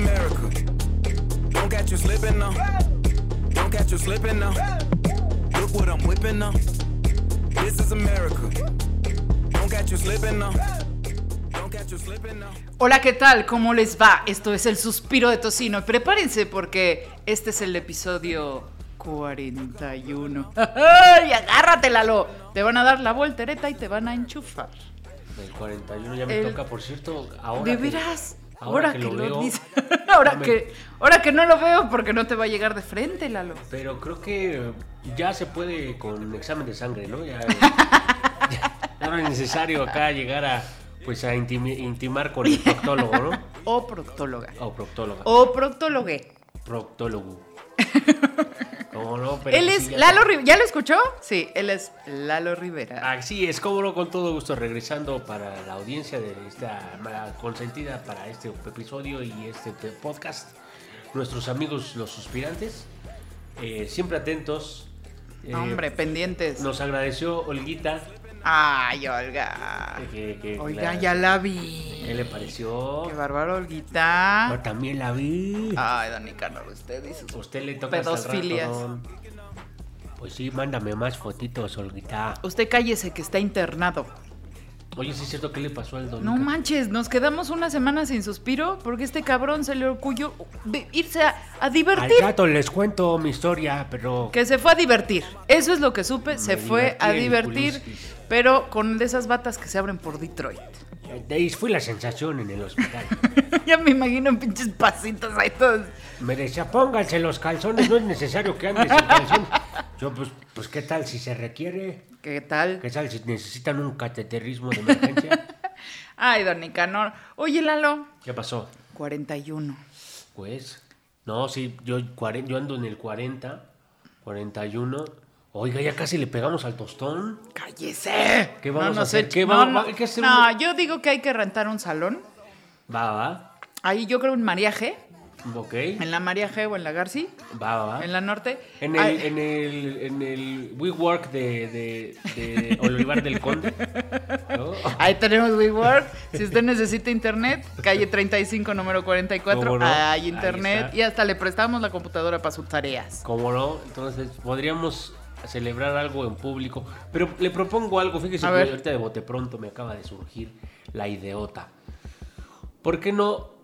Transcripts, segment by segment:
America. Don't catch you slipping now. Don't catch you slipping now. Look what I'm whipping now. This is America. Don't catch you slipping now. Don't catch you slipping now. Hola, ¿qué tal? ¿Cómo les va? Esto es el suspiro de tocino. Prepárense porque este es el episodio 41. ¡Ay, agárrate, Lalo! Te van a dar la voltereta y te van a enchufar. El 41 ya me El- toca, por cierto, ahora. ¿De que- veras? Ahora Ahora que que, lo veo, ahora, me- que, ahora que no lo veo porque no te va a llegar de frente, Lalo. Pero creo que ya se puede con examen de sangre, ¿no? Ya, no es necesario acá llegar a pues a intimar con el proctólogo, ¿no? O proctóloga. O proctóloga. O proctólogue. Proctólogo. ¿Cómo no? Pero Él sí, es ya Lalo. Rivera. ¿Ya lo escuchó? Sí, él es Lalo Rivera. Así es, como no, con todo gusto regresando para la audiencia de esta consentida para este episodio y este te- podcast. Nuestros amigos los suspirantes, eh, siempre atentos. eh, Hombre, pendientes. Nos agradeció Olguita. Ay, Olga. que- ya la vi. ¿Qué le pareció? Qué bárbaro, Olguita. Yo también la vi. Ay, Don Nicanor, usted y sus A usted le toca rato, pedofilias. Pues sí, mándame más fotitos, Olguita. Usted cállese que está internado. Oye, sí es cierto, ¿qué le pasó al don? No manches, nos quedamos una semana sin suspiro porque este cabrón se le de irse a, a divertir. Al rato les cuento mi historia, pero... Que se fue a divertir. Eso es lo que supe. Se fue a divertir, pero con de esas batas que se abren por Detroit. De ahí fui la sensación en el hospital. ya me imagino en pinches pasitos ahí todos. Me decía, pónganse los calzones, no es necesario que andes en calzones. Yo, pues, pues, ¿qué tal si se requiere? ¿Qué tal? ¿Qué tal si necesitan un cateterismo de emergencia? Ay, don Nicanor. Oye, Lalo. ¿Qué pasó? 41. Pues, no, sí, yo, yo ando en el 40, 41. Oiga, ya casi le pegamos al tostón. ¡Cállese! ¿Qué vamos No a nos hacer? ¿Qué no, vamos- no. hacer No, yo digo que hay que rentar un salón. Va, va, Ahí yo creo un mariaje. Ok. En la mariaje o en la Garci. Va, va, va. En la norte. En el, Ay, en el, en el WeWork de, de, de Olivar del Conde. ¿no? Ahí tenemos WeWork. Si usted necesita internet, calle 35, número 44. ¿Cómo no? Hay internet. Y hasta le prestamos la computadora para sus tareas. ¿Cómo no? Entonces, podríamos celebrar algo en público. Pero le propongo algo, fíjese A que ver. ahorita de bote pronto me acaba de surgir la ideota. ¿Por qué no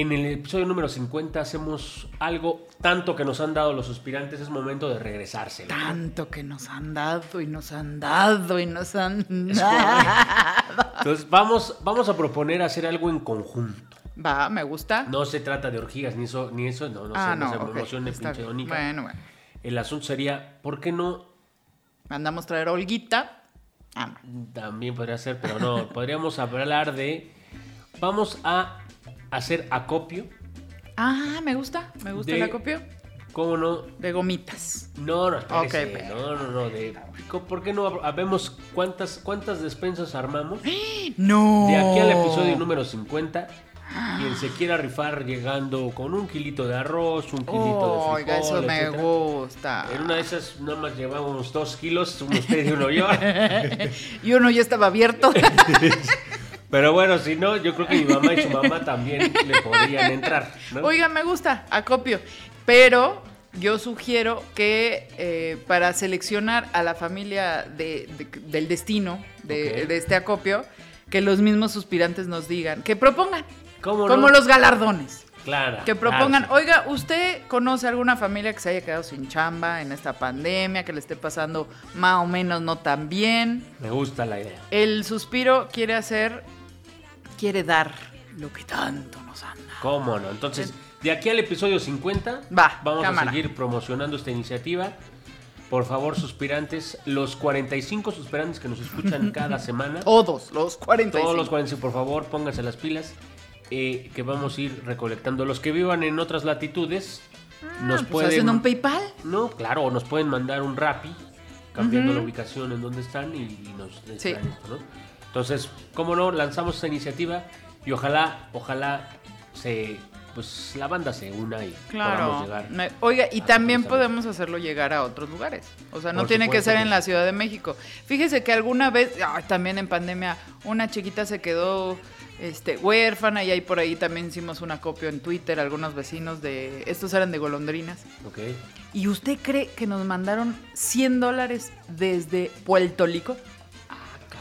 en el episodio número 50 hacemos algo tanto que nos han dado los suspirantes? Es momento de regresárselo. Tanto que nos han dado y nos han dado y nos han dado. Entonces, vamos, vamos a proponer hacer algo en conjunto. Va, me gusta. No se trata de orgías ni eso, ni eso, no, no ah, sé, no, no, se ok, me emocione, está pinche. Bueno, bueno. El asunto sería, ¿por qué no? Mandamos traer a Olguita. Ah, También podría ser, pero no, podríamos hablar de, vamos a hacer acopio, Ah, me gusta. Me gusta De- el acopio. ¿cómo no? De gomitas. No, no, espérese, Ok, pero- no, no, no, de, ¿por qué no habemos cuántas, cuántas despensas armamos? No. De aquí al episodio número 50, quien se quiera rifar llegando con un kilito de arroz, un kilito de Oiga, frijol, eso me etcétera. gusta. En una de esas nada más llevamos dos kilos, uno usted y uno yo. Y uno ya estaba abierto. Pero bueno, si no, yo creo que mi mamá y su mamá también le podrían entrar. ¿no? Oiga, me gusta, acopio. Pero yo sugiero que eh, para seleccionar a la familia de- de- del destino de, este acopio, que los mismos suspirantes nos digan, que propongan, ¿Cómo no? como los galardones. Claro. Que propongan, claro, oiga, ¿usted conoce alguna familia que se haya quedado sin chamba en esta pandemia, que le esté pasando más o menos no tan bien? Me gusta la idea. El suspiro quiere hacer, quiere dar lo que tanto nos han dado. ¿Cómo no? Entonces, de aquí al episodio 50, Va, vamos cámara. a seguir promocionando esta iniciativa. Por favor, suspirantes, los 45 suspirantes que nos escuchan cada semana, Todos, los 45. todos los 45, por favor, pónganse las pilas, eh, que vamos a ir recolectando. Los que vivan en otras latitudes, nos Pues pueden... haciendo un PayPal. No, claro, o nos pueden mandar un Rappi, cambiando la ubicación en donde están y, y nos Sí. esto, ¿no? Entonces, cómo no, lanzamos esta iniciativa y ojalá, ojalá se, pues la banda se una y Claro. podamos llegar. Oiga, y también podemos hacerlo llegar a otros lugares. O sea, no Por tiene que ser en la Ciudad de México. Fíjese que alguna vez, también en pandemia, una chiquita se quedó este, huérfana y ahí por ahí también hicimos un acopio en Twitter, algunos vecinos de, estos eran de golondrinas. Ok. ¿Y usted cree que nos mandaron 100 dólares desde Puerto Rico?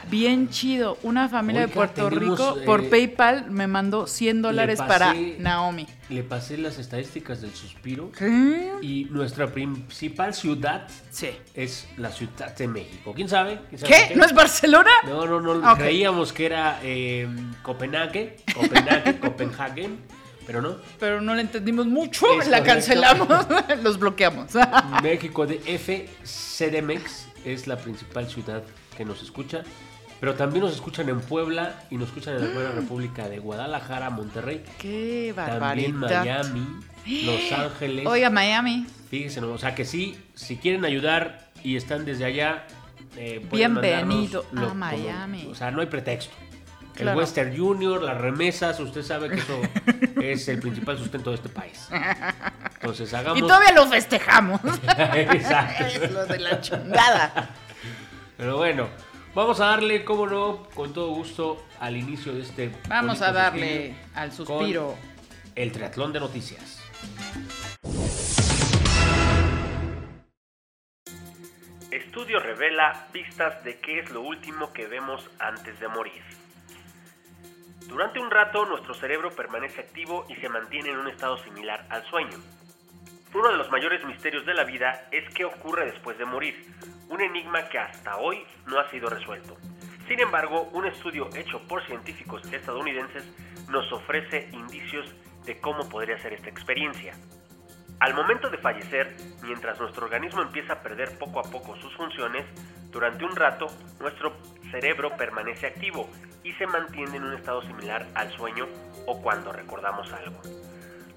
Bien chido. Una familia de Puerto tenemos, Rico eh, por PayPal me mandó 100 dólares pasé- para Naomi. Le pasé las estadísticas del suspiro ¿Qué? y nuestra principal ciudad Sí. es la Ciudad de México. ¿Quién sabe? ¿Quién sabe ¿Qué? ¿No es Barcelona? No, no, no. Creíamos que era eh, Copenhague, Copenhague, Copenhagen, pero no. Pero no la entendimos mucho, Es la correcto. cancelamos, los bloqueamos. México de F, CDMX es la principal ciudad que nos escucha. Pero también nos escuchan en Puebla y nos escuchan en la Buena República de Guadalajara, Monterrey, Qué también barbaridad. Miami, Los Ángeles. Oiga, Miami, Fíjense, o sea que sí, si quieren ayudar y están desde allá, eh, Bienvenido a como- Miami. o sea, no hay pretexto. Claro. El Western Junior, las remesas, usted sabe que eso es el principal sustento de este país. Entonces, hagamos. y todavía lo festejamos. Exacto. es lo de la chingada. Pero bueno, vamos a darle, como no, con todo gusto, al inicio de este. Vamos a darle al suspiro. El triatlón de noticias. Estudio revela pistas de qué es lo último que vemos antes de morir. Durante un rato nuestro cerebro permanece activo y se mantiene en un estado similar al sueño. Uno de los mayores misterios de la vida es qué ocurre después de morir, un enigma que hasta hoy no ha sido resuelto. Sin embargo, un estudio hecho por científicos estadounidenses nos ofrece indicios de cómo podría ser esta experiencia. Al momento de fallecer, mientras nuestro organismo empieza a perder poco a poco sus funciones, durante un rato nuestro cerebro permanece activo y se mantiene en un estado similar al sueño o cuando recordamos algo.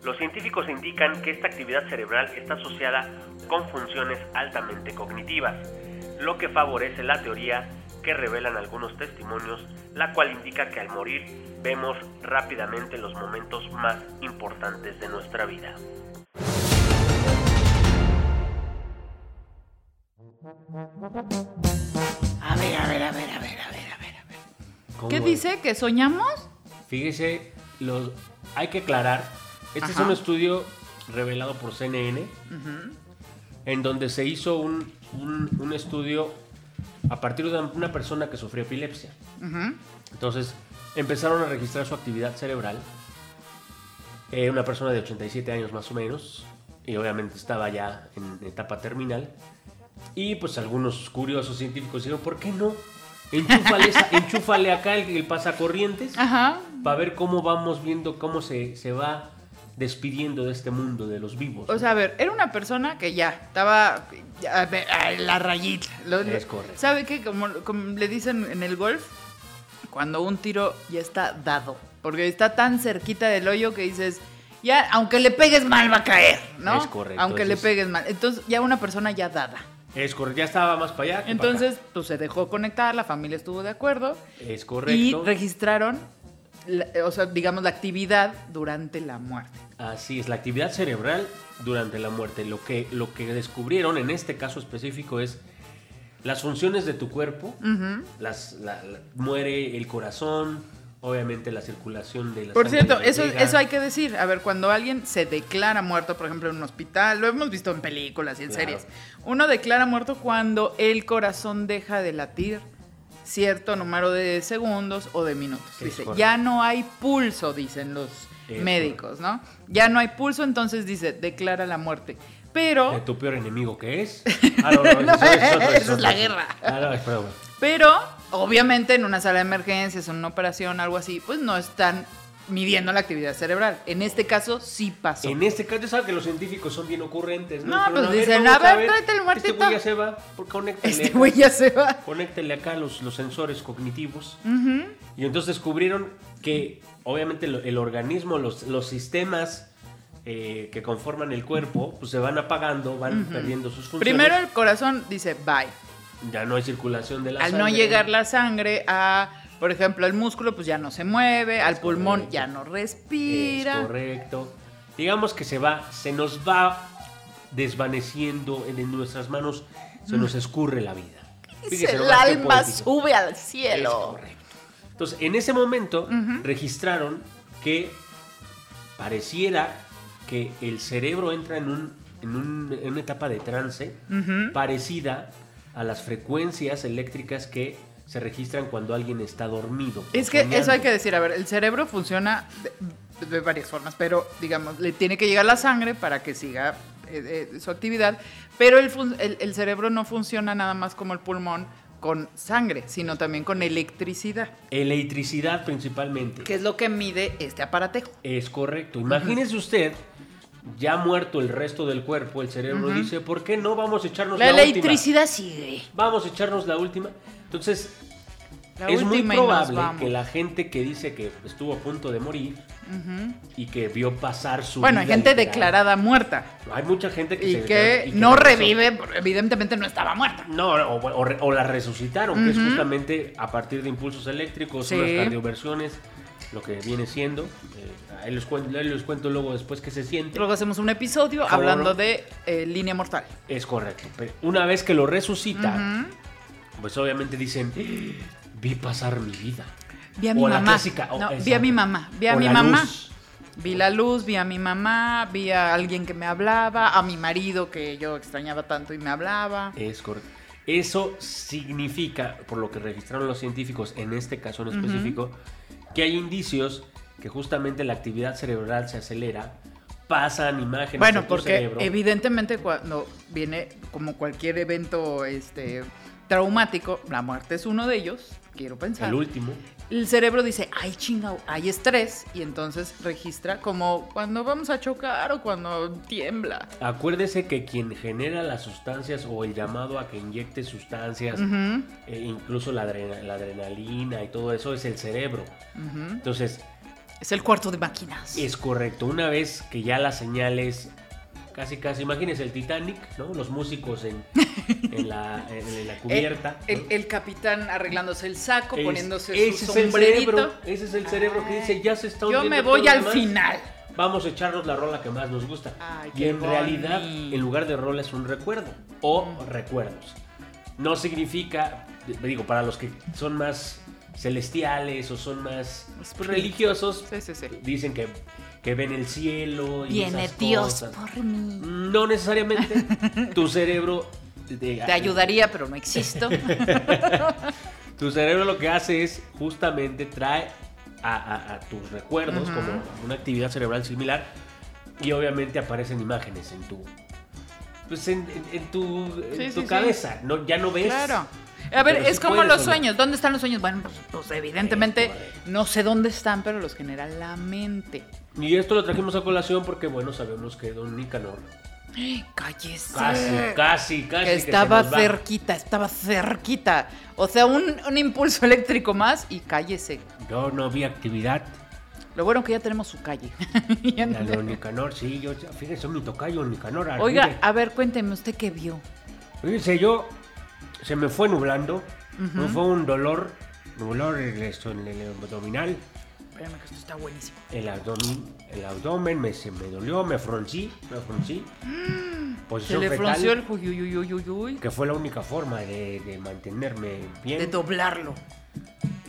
Los científicos indican que esta actividad cerebral está asociada con funciones altamente cognitivas, lo que favorece la teoría que revelan algunos testimonios, la cual indica que al morir vemos rápidamente los momentos más importantes de nuestra vida. A ver, a ver, a ver, a ver, a ver, a ver. a ver. ¿Cómo ¿Qué dice? ¿Que soñamos? Fíjese, los, hay que aclarar, este es un estudio revelado por CNN, en donde se hizo un, un- un estudio a partir de una persona que sufrió epilepsia. Entonces empezaron a registrar su actividad cerebral, eh, una persona de 87 años más o menos, y obviamente estaba ya en etapa terminal. Y pues algunos curiosos científicos dijeron, ¿por qué no? Enchúfale, enchúfale acá el, el pasacorrientes para ver cómo vamos viendo cómo se, se va despidiendo de este mundo de los vivos. O sea, a ver, era una persona que ya estaba a ver, a la rayita. Lo- Es correcto. ¿Sabe qué? Como, como le dicen en el golf, cuando un tiro ya está dado. Porque está tan cerquita del hoyo que dices, ya, aunque le pegues mal va a caer, ¿no? Es correcto, Aunque le ese es- pegues mal. Entonces, ya una persona ya dada. es correcto, ya estaba más para allá. que para Entonces, pues se dejó conectar, la familia estuvo de acuerdo. acá. es Y correcto. registraron, la- o sea, digamos, la actividad durante la muerte. Así es, la actividad cerebral durante la muerte. Lo que, lo que descubrieron en este caso específico es las funciones de tu cuerpo. las, la- la- muere el corazón, obviamente la circulación de la Por sangre cierto, eso, eso hay que decir. A ver, cuando alguien se declara muerto, por ejemplo, en un hospital, lo hemos visto en películas y en Claro. series. Uno declara muerto cuando el corazón deja de latir cierto número de segundos o de minutos. Es Dice, correcto. ya no hay pulso, dicen los Es médicos, ¿no? Ya no hay pulso, entonces dice, declara la muerte. Pero ¿De tu peor enemigo que es? Ah, no, no, No, eso es otro, eso es otro. la guerra. Ah, no. Pero, obviamente, en una sala de emergencias, en una operación, algo así, pues no están midiendo la actividad cerebral. En este caso, sí pasó. En este caso, ya sabes que los científicos son bien ocurrentes. ¿no? No, Dijeron, pues dicen, a ver, tráete el Este muertito. güey ya se va, conéctale Este güey ya se va. Conéctele acá los, los sensores cognitivos. Y entonces descubrieron que, obviamente, lo- el organismo, los, los sistemas eh, que conforman el cuerpo, pues se van apagando, van perdiendo sus funciones. Primero el corazón dice bye. Ya no hay circulación de la Al no sangre. llegar la sangre a, por ejemplo, el músculo, pues ya no se mueve, al pulmón correcto. ya no Es respira. correcto. Digamos que se va, se nos va desvaneciendo en, nuestras manos, se nos escurre la vida. Fíjese el alma sube al Es cielo. correcto. Entonces, en ese momento registraron que pareciera que el cerebro entra en, un, en, un- en una etapa de trance parecida a las frecuencias eléctricas que se registran cuando alguien está dormido. Es que eso hay que decir, a ver, el cerebro funciona de, de varias formas, pero digamos, le tiene que llegar la sangre para que siga eh, eh, su actividad, pero el, el- el cerebro no funciona nada más como el pulmón con sangre, sino también con electricidad, Electricidad principalmente. que es lo que mide este aparatejo. Es correcto. Imagínese usted, ya muerto el resto del cuerpo, el cerebro dice, ¿por qué no vamos a echarnos La la, última? electricidad sigue. Vamos a echarnos la última. Entonces, La es muy probable que la gente que dice que estuvo a punto de morir y que vio pasar su Bueno, hay vida gente literal. declarada muerta Hay mucha gente que y se que y no regresó. revive, evidentemente no estaba muerta. No, o, o o la resucitaron, que es justamente a partir de impulsos eléctricos, Sí. unas cardioversiones, lo que viene siendo. Eh, ahí, les cuento, ahí les cuento luego después qué se siente. Luego hacemos un episodio ¿Cómo hablando no? de eh, línea mortal. Es correcto. Pero una vez que lo resucita, pues obviamente dicen, "Ah, vi pasar mi vida. Vi a mi O la mamá. clásica, o- No, vi a mi mamá. Vi a O mi la mamá. luz. Vi la luz, vi a mi mamá, vi a alguien que me hablaba, a mi marido que yo extrañaba tanto y me hablaba. Es correcto. Eso significa, por lo que registraron los científicos en este caso en específico, que hay indicios que justamente la actividad cerebral se acelera, pasan imágenes Bueno, en tu porque cerebro. evidentemente cuando viene como cualquier evento este traumático, la muerte es uno de ellos, quiero pensar. el último. El cerebro dice, ay chingao, hay estrés y entonces registra como cuando vamos a chocar o cuando tiembla. Acuérdese que quien genera las sustancias o el llamado a que inyecte sustancias, e incluso la, adrena- la adrenalina y todo eso, es el cerebro. Entonces, Es el cuarto de máquinas. es correcto. Una vez que ya las señales, casi casi, imagínese el Titanic, ¿no? Los músicos en, en la, en la cubierta. El, ¿no? el- el capitán arreglándose el saco, Es- poniéndose ese su es el sombrerito. cerebro, ese es el cerebro que dice, ya se está Yo me voy al demás, final. Vamos a echarnos la rola que más nos gusta. Ay, y en realidad, en lugar de rola es un recuerdo o recuerdos. No significa, digo, para los que son más celestiales o son más religiosos, Sí, sí, sí. dicen que, que ven el cielo y Viene esas Dios cosas. por mí. No necesariamente. tu cerebro te, Te ayudaría, pero no existo. Tu cerebro lo que hace es justamente trae a, a- a tus recuerdos como una actividad cerebral similar y obviamente aparecen imágenes en tu pues en, en- en tu, en tu sí, sí. cabeza. No, ya no ves. Claro. A ver, Pero es como los soñar. sueños. ¿Dónde están los sueños? Bueno, pues, pues, evidentemente no sé dónde están, pero los genera la mente. Y esto lo trajimos a colación porque, bueno, sabemos que Don Nicanor Cállese. casi, casi, casi. Estaba cerquita, estaba cerquita. O sea, un, un impulso eléctrico más y cállese. Yo no vi actividad. Lo bueno que ya tenemos su calle. Ya no- Don Nicanor, sí, yo, fíjese, mi tocayo Nicanor. Oiga, mire. a ver, cuénteme usted qué vio. Fíjese, yo se me fue nublando, me fue un dolor, dolor en el abdominal, Espérame que esto está buenísimo. el abdomen, el abdomen me, se me dolió, me froncí, me froncí. Se Posición le fetal, frunció el uyuyuyuyuyuy que fue la única forma de, de mantenerme bien. de doblarlo.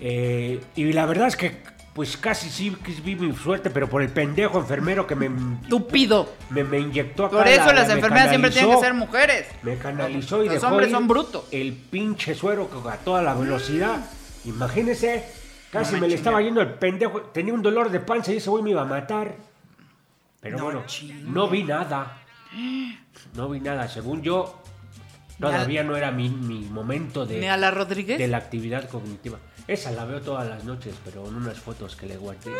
Eh, y la verdad es que, pues casi sí vi mi suerte, pero por el pendejo enfermero que me, Tupido. me, me inyectó acá Por eso la- las me enfermeras siempre tienen que ser mujeres. Me canalizó y Los dejó hombres son brutos. El pinche suero que a toda la velocidad. Imagínese, casi No me me le estaba yendo el pendejo. Tenía un dolor de panza y ese güey me iba a matar. Pero No bueno, chingue. no vi nada. No vi nada. Según yo, todavía no era mi, mi momento de, a la Rodríguez. de la actividad cognitiva. Esa la veo todas las noches, pero en unas fotos que le guardé.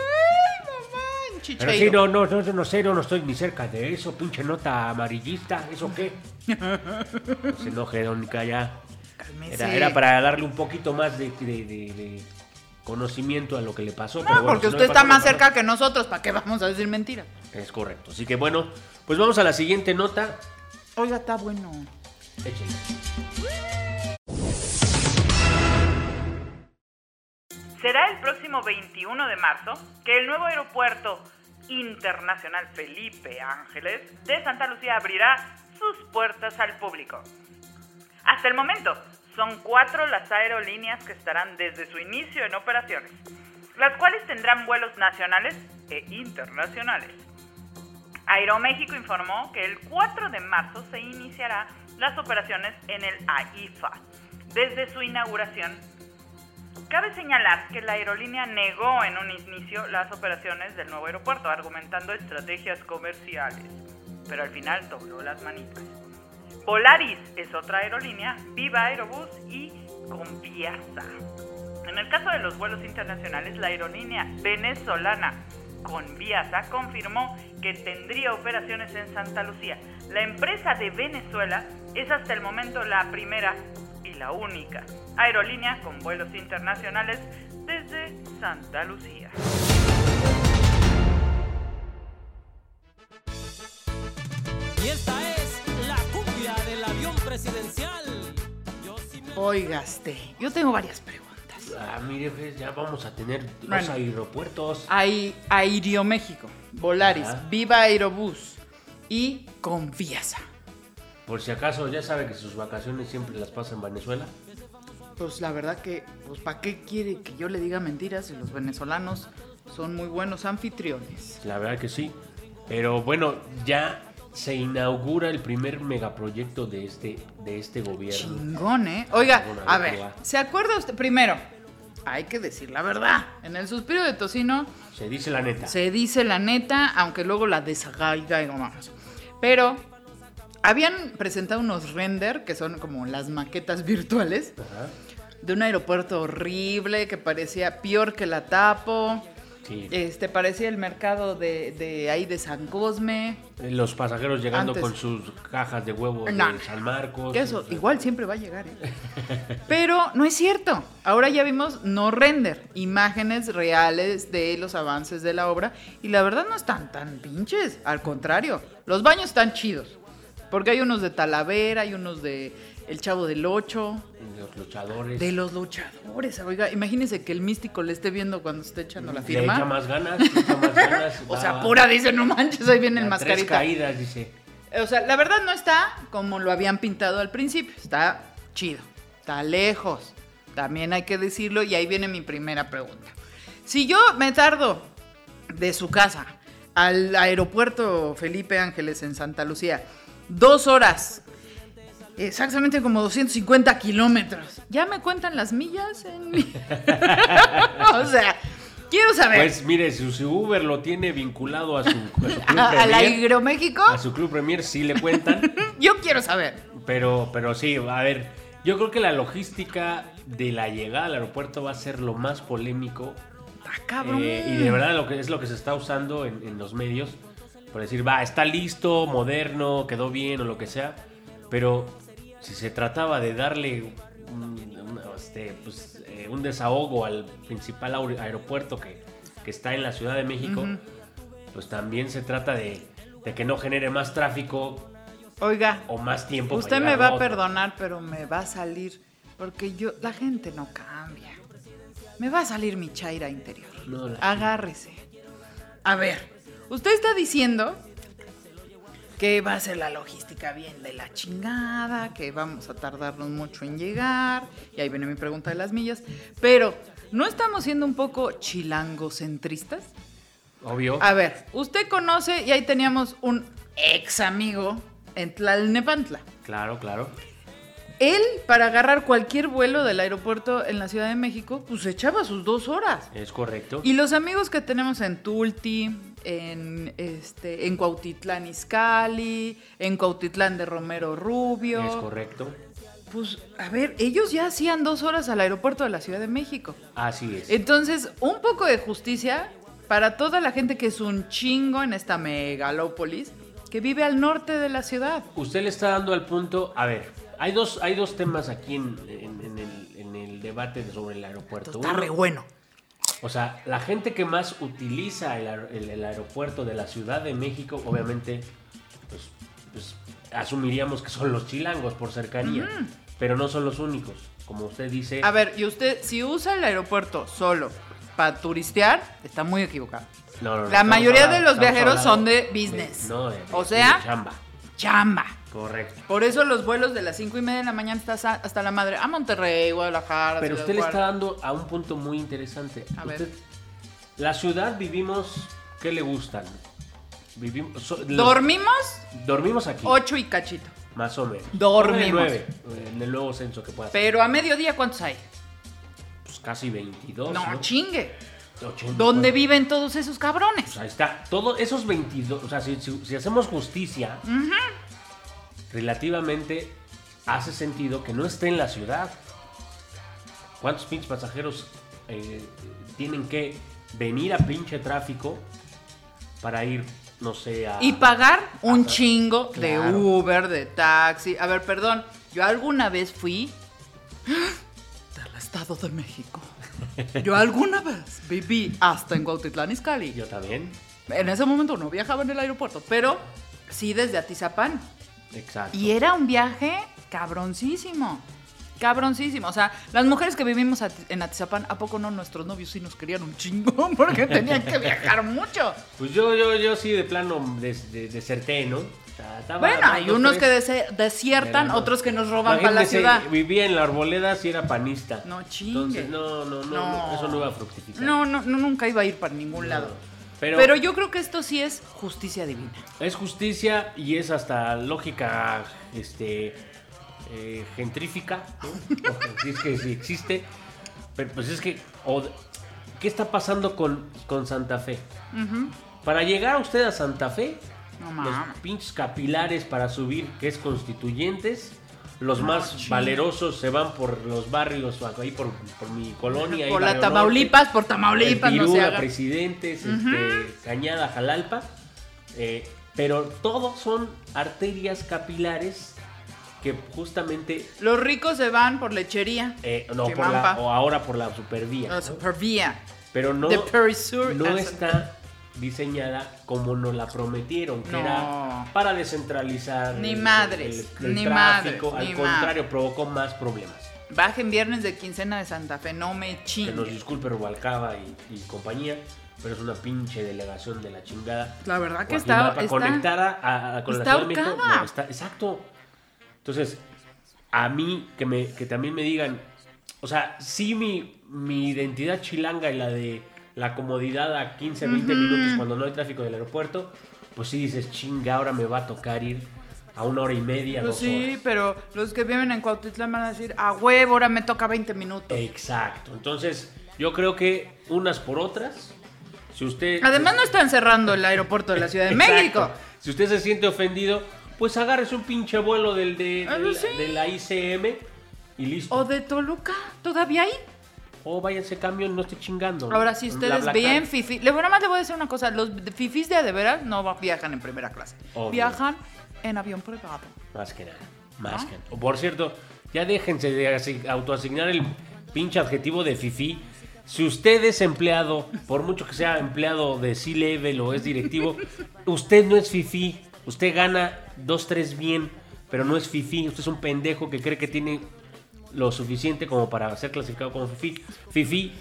Pero sí, no, no, no, no sé, no, no estoy ni cerca de eso, pinche nota amarillista, ¿eso qué? No se enoje, don. Cálmese. Era, era para darle un poquito más de, de- de- de conocimiento a lo que le pasó. No, pero bueno, porque si no usted está más cerca que nosotros. ¿Para qué vamos a decir mentiras? Es correcto. Así que bueno, pues vamos a la siguiente nota. Oiga, está bueno. Échale. Será el próximo 21 de marzo que el nuevo aeropuerto internacional Felipe Ángeles de Santa Lucía abrirá sus puertas al público. Hasta el momento, Son cuatro las aerolíneas que estarán desde su inicio en operaciones, las cuales tendrán vuelos nacionales e internacionales. Aeroméxico informó que el 4 de marzo se iniciará las operaciones en el AIFA. Desde su inauguración, cabe señalar que la aerolínea negó en un inicio las operaciones del nuevo aeropuerto, argumentando estrategias comerciales, pero al final dobló las manitas. Polaris es otra aerolínea, Viva Aerobús y Conviasa. En el caso de los vuelos internacionales, la aerolínea venezolana Conviasa confirmó que tendría operaciones en Santa Lucía. La empresa de Venezuela es hasta el momento la primera y la única aerolínea con vuelos internacionales desde Santa Lucía. Y presidencial. Yo sí me- Oigaste, yo tengo varias preguntas. Ah, mire, pues, ya vamos a tener los Bueno. aeropuertos. Hay Aeroméxico, Volaris, Ajá. Viva Aerobús y Confiasa. Por si acaso, ya sabe que sus vacaciones siempre las pasa en Venezuela. Pues la verdad que, pues ¿para qué quiere que yo le diga mentiras si los venezolanos son muy buenos anfitriones? La verdad que sí. Pero bueno, ya se inaugura el primer megaproyecto de este, de este gobierno. Chingón, ¿eh? Oiga, a ver. ¿se acuerda usted? Primero, hay que decir la verdad. En el suspiro de tocino Se dice la neta. se dice la neta, aunque luego la desagregamos. Pero habían presentado unos render, que son como las maquetas virtuales, Ajá. de un aeropuerto horrible que parecía peor que la tapo. Sí. Este parecía el mercado de, de ahí de San Cosme. Los pasajeros llegando Antes. con sus cajas de huevos No. de San Marcos. Que eso igual siempre va a llegar. ¿eh? Pero no es cierto. Ahora ya vimos no render, imágenes reales de los avances de la obra y la verdad no están tan pinches. Al contrario, los baños están chidos. Porque hay unos de Talavera, hay unos de El Chavo del Ocho, Los luchadores. de los luchadores. Oiga, imagínense que el místico le esté viendo cuando esté echando la Le firma. echa más ganas, le echa más ganas. O sea, pura dice, no manches, ahí viene el a Tres mascarita. caídas, dice. O sea, la verdad no está como lo habían pintado al principio. Está chido. Está lejos. También hay que decirlo. Y ahí viene mi primera pregunta. Si yo me tardo de su casa al aeropuerto Felipe Ángeles en Santa Lucía, dos horas, exactamente como 250 kilómetros, ¿ya me cuentan las millas? En mi- o sea, quiero saber. Pues mire, si su Uber lo tiene vinculado a su, a su club ¿A- ¿Al Premier, Aeroméxico? a su club Premier sí le cuentan, Yo quiero saber. pero, pero sí, a ver, yo creo que la logística de la llegada al aeropuerto va a ser lo más polémico Ah, cabrón. eh, y de verdad lo que es lo que se está usando en, en los medios por decir, va, está listo, moderno, quedó bien o lo que sea, pero si se trataba de darle un, un- este, pues, eh, un desahogo al principal aer- aeropuerto que, que está en la Ciudad de México, pues también se trata de, de que no genere más tráfico Oiga, o más tiempo. para Usted me va a perdonar, pero me va a salir. Porque yo, la gente no cambia. Me va a salir mi chaira interior. No, Agárrese. A ver, usted está diciendo que va a ser la logística bien de la chingada, que vamos a tardarnos mucho en llegar. Y ahí viene mi pregunta de las millas. Pero, ¿no estamos siendo un poco chilangocentristas? Obvio. A ver, usted conoce, y ahí teníamos un ex amigo en Tlalnepantla. Claro, claro. Él, para agarrar cualquier vuelo del aeropuerto en la Ciudad de México, pues echaba sus dos horas. Es correcto. Y los amigos que tenemos en Tulti, en, este, en Cuautitlán Izcalli, en Cuautitlán de Romero Rubio. Es correcto. Pues, a ver, ellos ya hacían dos horas al aeropuerto de la Ciudad de México. Así es. Entonces, un poco de justicia para toda la gente que es un chingo en esta megalópolis que vive al norte de la ciudad. Usted le está dando al punto. A ver, hay dos, hay dos temas aquí en, en- en el, en el debate sobre el aeropuerto. Está Uno, re bueno. O sea, la gente que más utiliza el, aer- el- el aeropuerto de la Ciudad de México, obviamente, pues, pues, asumiríamos que son los chilangos por cercanía. Pero no son los únicos. Como usted dice. A ver, y usted, si usa el aeropuerto solo para turistear, está muy equivocado. no, no, no, la mayoría de los viajeros son de business. no, de- o de sea, chamba. chamba. Correcto. Por eso los vuelos de las 5 y media de la mañana estás a- hasta la madre. A Monterrey, Guadalajara. Pero usted le está dando a un punto muy interesante. A ver. La ciudad vivimos, ¿qué le gustan? Vivimos, so- los- Dormimos dormimos aquí, 8 y cachito. más o menos. Dormimos. Nueve, en el nuevo censo que pueda ser. Pero a mediodía, ¿cuántos hay? Pues casi 22. No, ¿no? chingue. 80, ¿Dónde viven todos esos cabrones? Pues ahí está. Todos esos 22, o sea, si, si- si hacemos justicia, relativamente hace sentido que no esté en la ciudad. ¿Cuántos pinches pasajeros eh, tienen que venir a pinche tráfico para ir, no sé, a... Y pagar un chingo de. Uber, de taxi. A ver, perdón. Yo alguna vez fui del Estado de México. Yo alguna vez viví hasta en Cuautitlán Izcalli. Yo también. En ese momento no viajaba en el aeropuerto, pero sí desde Atizapán. Exacto. Y era un viaje cabroncísimo. Cabroncísimo. O sea, las mujeres que vivimos en Atizapán, ¿a poco no nuestros novios sí nos querían un chingo? Porque tenían que viajar mucho. Pues yo, yo, yo sí de plano des- de- deserté, ¿no? Estaba Bueno, hay unos que tres. desiertan, no. otros que nos roban para la ciudad. Vivía en la arboleda si era panista. No chingue. Entonces, no, no, no, no, eso no iba a fructificar. No, no, no, nunca iba a ir para ningún lado. Pero, Pero, yo creo que esto sí es justicia divina. es justicia y es hasta lógica este eh, gentrífica, ¿no? O si es que sí existe. Pero pues es que, o- ¿qué está pasando con, con Santa Fe? Para llegar a usted a Santa Fe, No los pinches capilares para subir, que es constituyentes. Los más valerosos se van por los barrios, ahí por, por mi colonia. Por la Norte. Tamaulipas, por Tamaulipas, El no se Pirula, haga. Presidentes, este, Cañada, Jalalpa. eh, pero todos son arterias capilares que justamente, Los ricos se van por lechería. eh, no, por la, o ahora por la supervía. La ¿no? supervía. Pero no, no está diseñada como nos la prometieron, que No. era para descentralizar Ni el- madres, el- el ni tráfico. madres, Al ni contrario, provocó más problemas. Bajen viernes de quincena de Santa Fe, no me Que nos chingue. disculpe Rubalcaba y, y compañía, pero es una pinche delegación de la chingada. La verdad que está, conectada a, a- con está la Ciudad de México. ahorcada. no, está, exacto. Entonces, a mí que, me, que también me digan, o sea, sí mi, mi identidad chilanga y la de la comodidad a 15, 20 minutos cuando no hay tráfico del aeropuerto, pues sí dices, chinga, ahora me va a tocar ir a una hora y media, Pues dos sí, horas. pero los que viven en Cuautitlán van a decir, a huevo, ahora me toca 20 minutos. Exacto. Entonces, yo creo que unas por otras, si usted... Además no están cerrando el aeropuerto de la Ciudad de. México. Si usted se siente ofendido, pues agárrese un pinche vuelo del de, Ah, del- sí. de la ICM y listo. O de Toluca, ¿todavía hay? O váyanse camión, no esté chingando. Ahora, si ustedes bien fifi, le nada más le voy a decir una cosa, los fifis de de veras no viajan en primera clase, Obvio. viajan en avión privado. Más que nada. Más que nada. O, Por cierto, ya déjense de asi- autoasignar el pinche adjetivo de fifi. Si usted es empleado, por mucho que sea empleado de C-level o es directivo, usted no es fifi. Usted gana dos, tres bien, pero no es fifi. Usted es un pendejo que cree que tiene lo suficiente como para ser clasificado como fifi. Fifi,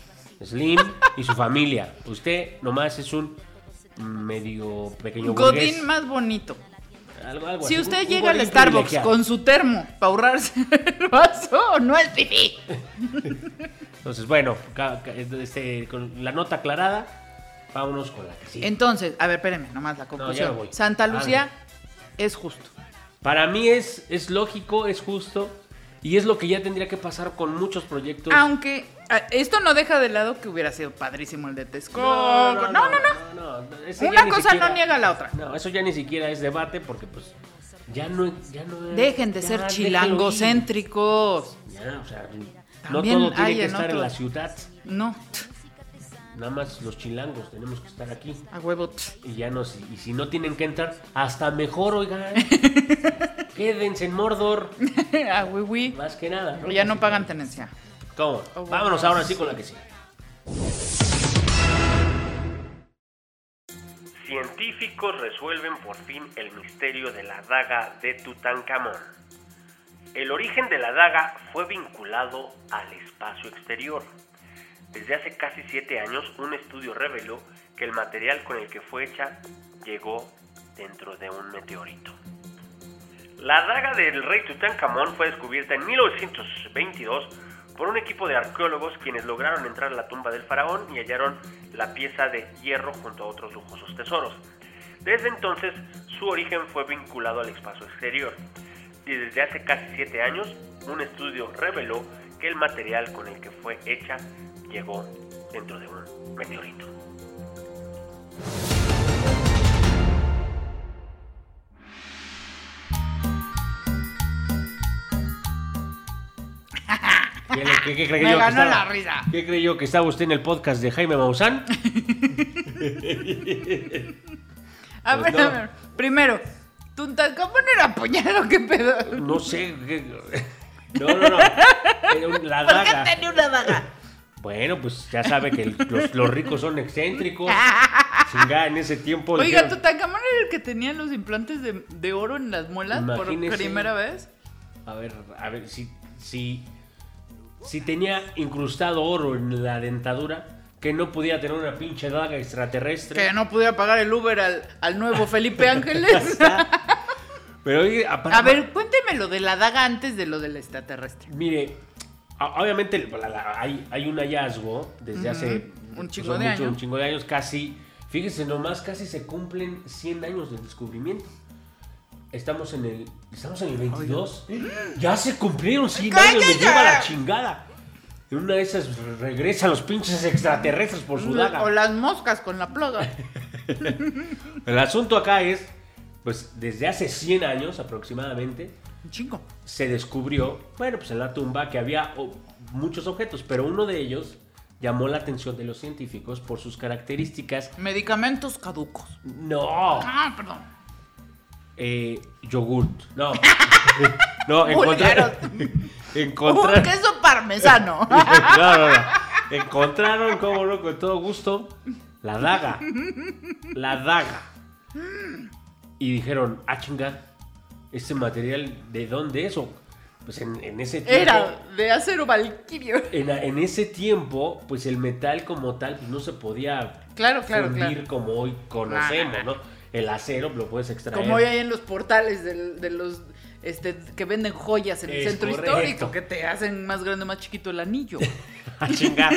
Slim y su familia. Usted nomás es un medio pequeño burgués. Godín más bonito. Algo- algo Si así, usted un- un llega al Starbucks con su termo para ahorrarse el vaso, no es fifi. Entonces, bueno, este, con la nota aclarada, vámonos con la que sigue. Entonces, a ver, espérenme, nomás la conclusión. Santa Lucía Ande. es justo. Para mí es, es lógico, es justo, y es lo que ya tendría que pasar con muchos proyectos. Aunque esto no deja de lado que hubiera sido padrísimo el de Texcoco. No, no, no. Una cosa siquiera- no niega la otra. No, eso ya ni siquiera es debate porque pues ya no, ya no Dejen de ya, ser chilangocéntricos. Ya, o sea, no todo tiene que estar en la ciudad. No, Nada más los chilangos tenemos que estar aquí. a huevo. Y ya no, y si no tienen que entrar, hasta mejor, oigan. Quédense en Mordor. A hueví. Más que nada. Ya no pagan tenencia. ¿Cómo? Oh, bueno. Vámonos ahora sí con la que sí. Científicos resuelven por fin el misterio de la daga de Tutankamón. El origen de la daga fue vinculado al espacio exterior. Desde hace casi siete años, un estudio reveló que el material con el que fue hecha llegó dentro de un meteorito. La daga del rey Tutankamón fue descubierta en 1922 por un equipo de arqueólogos quienes lograron entrar a la tumba del faraón y hallaron la pieza de hierro junto a otros lujosos tesoros. Desde entonces, su origen fue vinculado al espacio exterior. Y desde hace casi siete años, un estudio reveló que el material con el que fue hecha llegó dentro de un meteorito. ¿Qué, qué- qué creyó Me que ganó estaba- la risa. ¿Qué creyó que estaba usted en el podcast de Jaime Maussan? A Pues ver, no. a ver. Primero, ¿Tutankamón era puñal o qué pedo? No sé. qué- No, no, no. Era un- la ¿Por qué daga. tenía una daga? Bueno, pues ya sabe que el- los, los ricos son excéntricos. Chingada, en ese tiempo. Oiga, dijeron, Tutankamón era el que tenía los implantes de, de oro en las muelas Imagínese. por primera vez. A ver, a ver, si, si, si tenía incrustado oro en la dentadura, que no podía tener una pinche daga extraterrestre. Que no pudiera pagar el Uber al, al nuevo Felipe Ángeles. Pero oye, A ver, cuénteme lo de la daga antes de lo del extraterrestre. Mire, obviamente la- la- hay, hay un hallazgo desde hace Un pues, chingo son de mucho- años. un chingo de años, casi, fíjese nomás, casi se cumplen 100 años del descubrimiento. Estamos en el estamos en el 22. Ya se cumplieron 100 años, me lleva la chingada. En una de esas regresan los pinches extraterrestres por su daga. O las moscas con la plaga. El asunto acá es, pues desde hace 100 años aproximadamente, Un chingo. se descubrió, bueno, pues en la tumba que había oh, muchos objetos, pero uno de ellos llamó la atención de los científicos por sus características. Medicamentos caducos. No, Ah, perdón. eh, yogurt, no, no, Culeros. encontraron, Un encontraron, queso parmesano. no, no, no. encontraron, como no, con todo gusto, la daga, la daga, y dijeron, ah, chinga, este material, ¿de dónde es? O, Pues en, en ese tiempo... Era de acero valquirio. En, en ese tiempo, pues el metal como tal pues, no se podía Claro, claro, fundir claro. como hoy conocemos, No. El acero lo puedes extraer. Como hoy hay en los portales del- de, los este, que venden joyas en el centro correcto. histórico, que te hacen más grande, más chiquito el anillo. A chingar.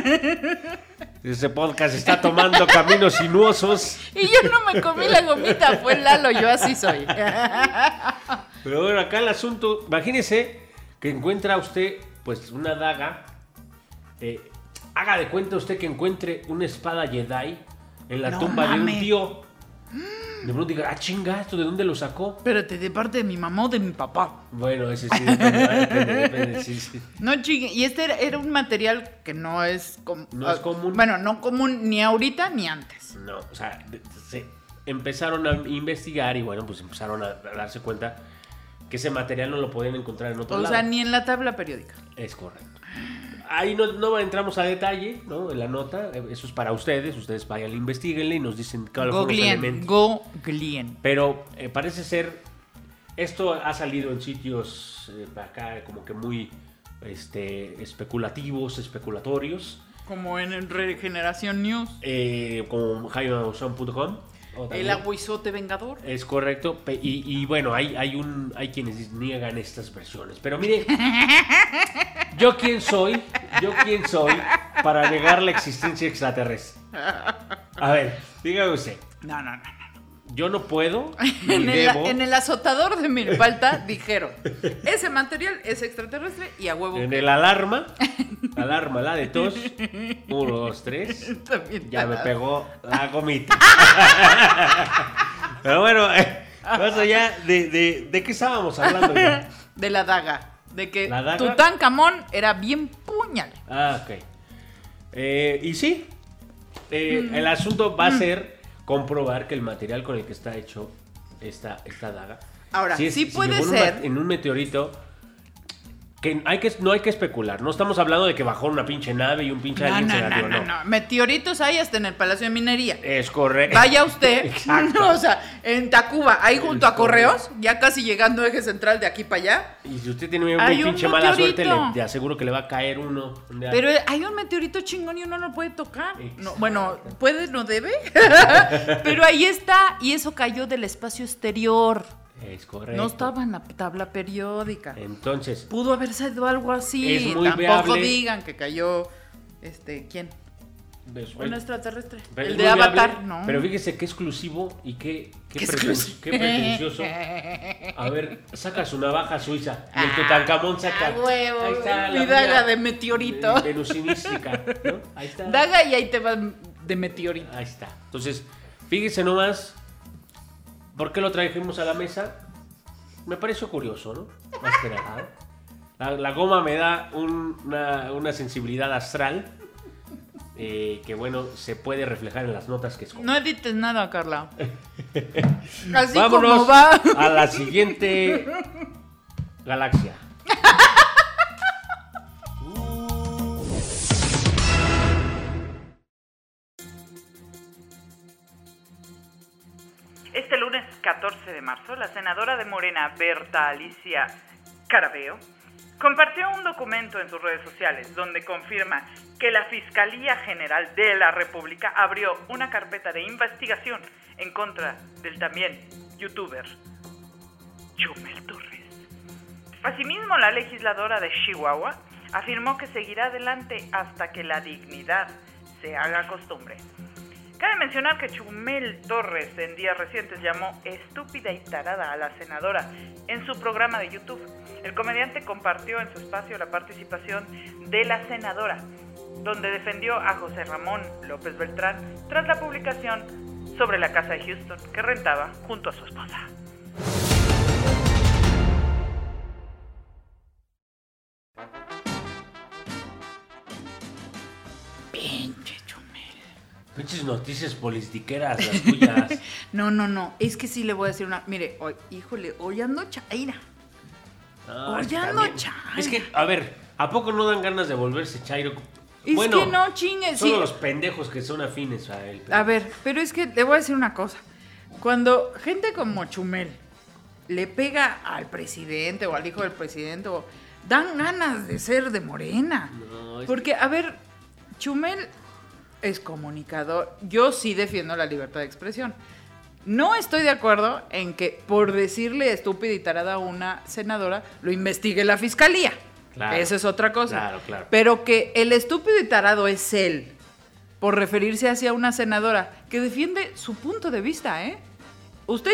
Ese podcast está tomando caminos sinuosos. Y yo no me comí la gomita, fue Lalo, yo así soy. Pero bueno, acá el asunto, imagínese que encuentra usted pues una daga. eh, haga de cuenta usted que encuentre una espada Jedi en la No tumba de un tío. De pronto diga, ah, chinga, ¿esto de dónde lo sacó? Espérate, de parte de mi mamá o de mi papá. Bueno, ese sí depende, depende, depende, sí, sí. No chingue. Y este era, era un material que no es, No es ah, común. Bueno, no común ni ahorita ni antes. No, o sea, se empezaron a investigar y bueno, pues empezaron a, darse cuenta que ese material no lo podían encontrar en otro O lado. sea, ni en la tabla periódica. Es correcto. Ahí no, no entramos a detalle, ¿no? En la nota, eso es para ustedes, ustedes vayan, investiguenle y nos dicen cuáles fueron los elementos. Goglien. Pero eh, parece ser, esto ha salido en sitios eh, acá como que muy este, especulativos, especulatorios, Como en Regeneración News. eh, como jaimemaussan.com. El aguizote vengador. Es correcto. Y, y bueno, hay, hay, un, hay quienes niegan estas versiones. Pero mire, yo quién soy, yo quién soy para negar la existencia extraterrestre. A ver, dígame usted, No, no, no. no. yo no puedo ni En el, debo en el azotador de Milpalta dijeron, ese material es extraterrestre y a huevo. en que el alarma, alarma, la de tos, uno, dos, tres, también ya me pegó la gomita. Pero bueno, eh, más allá de, de, de qué estábamos hablando ya. De la daga. De que. Tutankamón era bien puñal. Ah, ok. Eh, y sí, eh, Mm. el asunto va a ser comprobar que el material con el que está hecho esta, esta daga. Ahora, es- sí puede ser. en un meteorito. Que, hay que no hay que especular. No estamos hablando de que bajó una pinche nave y un pinche No, alien no, se no, no, no. Meteoritos hay hasta en el Palacio de Minería. Es correcto. Vaya usted, Exacto. o sea, en Tacuba, ahí junto a Correos, ya casi llegando a eje central de aquí para allá. Y si usted tiene muy Hay un pinche mala suerte, le, te aseguro que le va a caer uno. Pero hay un meteorito chingón y uno no puede tocar. Bueno, puede, no debe. Pero ahí está, y eso cayó del espacio exterior. Es correcto. No estaba en la tabla periódica. Entonces, Pudo haber sido algo así. Es muy Tampoco viable. digan que cayó. Este, ¿quién? ves, Un extraterrestre. Pero el de viable, Avatar, ¿no? Pero fíjese qué exclusivo y qué, qué, Qué preten- exclusivo. qué pretencioso. A ver, saca su navaja suiza y el Ah, Tutankamón saca. a huevo, Ahí está, mi la daga de meteorito. Venusinística, ¿no? Ahí está. Daga y ahí te van de meteorito. Ahí está. Entonces, fíjese nomás, ¿por qué lo trajimos a la mesa? Me pareció curioso, ¿no? Más que nada. La, la goma me da un- una, una sensibilidad astral eh, que, bueno, se puede reflejar en las notas que escojo. No edites nada, Carla. Así Vámonos como va. a la siguiente galaxia. 14 de marzo, la senadora de Morena, Berta Alicia Carabeo, compartió un documento en sus redes sociales donde confirma que la Fiscalía General de la República abrió una carpeta de investigación en contra del también youtuber Chumel Torres. Asimismo, la legisladora de Chihuahua afirmó que seguirá adelante hasta que la dignidad se haga costumbre. Cabe mencionar que Chumel Torres en días recientes llamó estúpida y tarada a la senadora en su programa de YouTube. El comediante compartió en su espacio la participación de la senadora, donde defendió a José Ramón López Beltrán tras la publicación sobre la casa de Houston que rentaba junto a su esposa. Pinches noticias politiqueras, las tuyas. No, no, no. Es que sí le voy a decir una. Mire, hoy, híjole, hoy ando chaira. Es que ando también- chaira. Es que, a ver, ¿a poco no dan ganas de volverse chairo? Es bueno, que no chingues. sí. los pendejos que son afines a él. pero- A ver, pero es que le voy a decir una cosa. Cuando gente como Chumel le pega al presidente o al hijo del presidente, o, dan ganas de ser de morena. No, Porque, a ver, Chumel es comunicador. Yo sí defiendo la libertad de expresión. No estoy de acuerdo en que por decirle estúpida y tarada a una senadora lo investigue la fiscalía. Claro. Esa es otra cosa. Claro, claro. Pero que el estúpido y tarado es él por referirse hacia una senadora que defiende su punto de vista, ¿eh? Usted,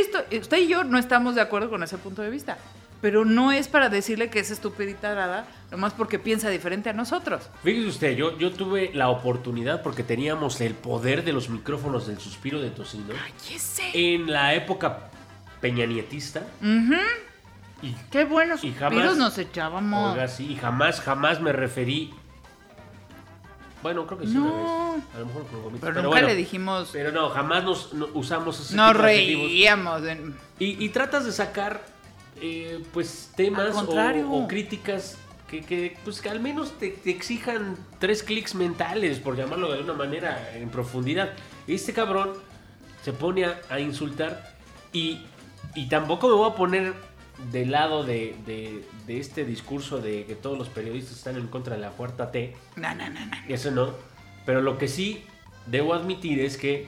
y yo no estamos de acuerdo con ese punto de vista, pero no es para decirle que es estúpida y tarada, nomás porque piensa diferente a nosotros. Fíjese usted, yo, yo tuve la oportunidad porque teníamos el poder de los micrófonos del suspiro de tocino Ay, ese. en la época peñanietista. Y, Qué buenos y jamás- suspiros nos echábamos. oiga, sí, y jamás, jamás me referí. Bueno, creo que sí. No. una vez. A lo mejor con gomitas, pero, pero nunca bueno. le dijimos, Pero no, jamás nos no- usamos ese nos tipo de reíamos. de- Y, y tratas de sacar, eh, pues, temas o, críticas que, que, pues, que al menos te, te exijan tres clics mentales, por llamarlo de alguna manera, en profundidad. Este cabrón se pone a, a insultar y, y tampoco me voy a poner del lado de, de- de este discurso de que todos los periodistas están en contra de la cuarta T. No, no, no, no. Eso no. Pero lo que sí debo admitir es que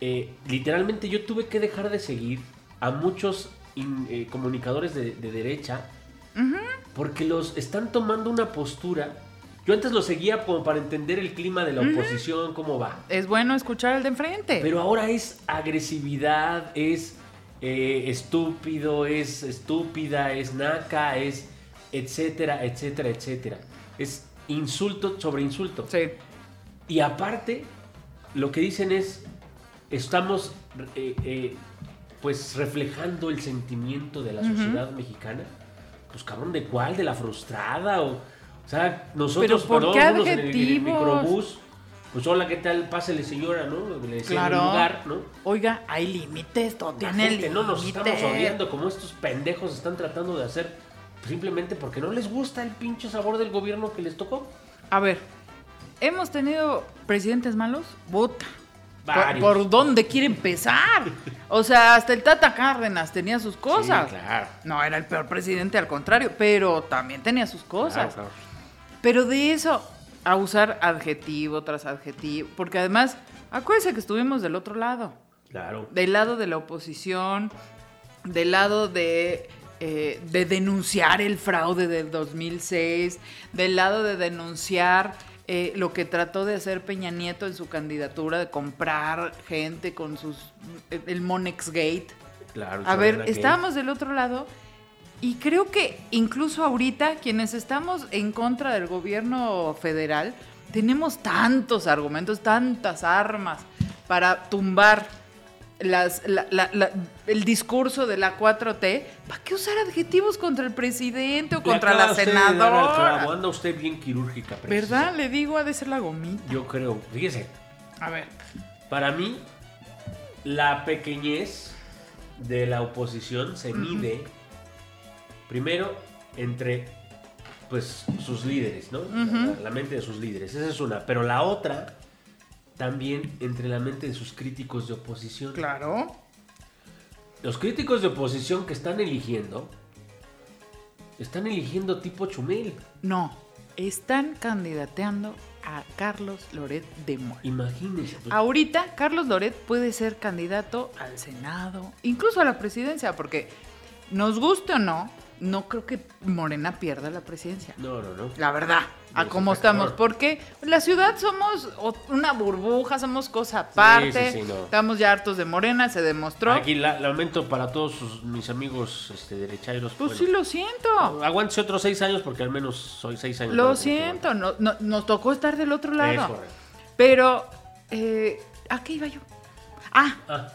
eh, literalmente yo tuve que dejar de seguir a muchos in- eh, comunicadores de, de derecha porque los están tomando una postura. Yo antes los seguía como para entender el clima de la oposición, cómo va. Es bueno escuchar al de enfrente. Pero ahora es agresividad, es eh, estúpido, es estúpida, es naca, es etcétera, etcétera, etcétera. Es insulto sobre insulto. sí. Y aparte, lo que dicen es, estamos eh, eh, pues reflejando el sentimiento de la sociedad mexicana. Pues cabrón, ¿de cuál? ¿De la frustrada? O, o sea, nosotros, ¿por perdón, qué en el- en el, adjetivos? microbús, pues hola, ¿qué tal? Pásele señora, ¿no? Le Claro. lugar, ¿no? Oiga, hay límites, todo La tiene gente no nos estamos odiando como estos pendejos están tratando de hacer simplemente porque no les gusta el pinche sabor del gobierno que les tocó. A ver, ¿hemos tenido presidentes malos? Puta. ¿Por, dónde quiere empezar? O sea, hasta el Tata Cárdenas tenía sus cosas. Sí, claro. No era el peor presidente, al contrario, pero también tenía sus cosas. Claro, claro. Pero de eso a usar adjetivo tras adjetivo, porque además, acuérdense que estuvimos del otro lado, Claro. del lado de la oposición, del lado de, eh, de denunciar el fraude del 2006, del lado de denunciar eh, lo que trató de hacer Peña Nieto en su candidatura, de comprar gente con sus el Monex Gate. Claro. A ver, estábamos del otro lado y creo que incluso ahorita quienes estamos en contra del gobierno federal tenemos tantos argumentos, tantas armas para tumbar las- la- la- la- el discurso de la 4T. ¿Para qué usar adjetivos contra el presidente o contra la senadora? Anda usted bien quirúrgica, precisa. ¿Verdad? Le digo, ha de ser la gomita. Yo creo, fíjese, A ver. para mí la pequeñez de la oposición se mide primero entre pues sus líderes, ¿no? la mente de sus líderes, esa es una, pero la otra también entre la mente de sus críticos de oposición. Claro. Los críticos de oposición que están eligiendo están eligiendo tipo Chumel. No, están candidateando a Carlos Loret de Mola. Imagínense. pues, Ahorita Carlos Loret puede ser candidato al Senado, incluso a la presidencia, porque nos guste o no, no creo que Morena pierda la presidencia. No, no, no. La verdad, a Eso cómo estamos, porque la ciudad somos una burbuja, somos cosa aparte. sí, sí, no. Estamos ya hartos de Morena, se demostró. Aquí la- lamento para todos sus- mis amigos este, derechairos. Pues bueno, sí, lo siento. Aguántese otros seis años porque al menos soy seis años. Lo que siento, no, no- nos tocó estar del otro lado. correcto. Pero, eh, ¿a qué iba yo? Ah, Ah,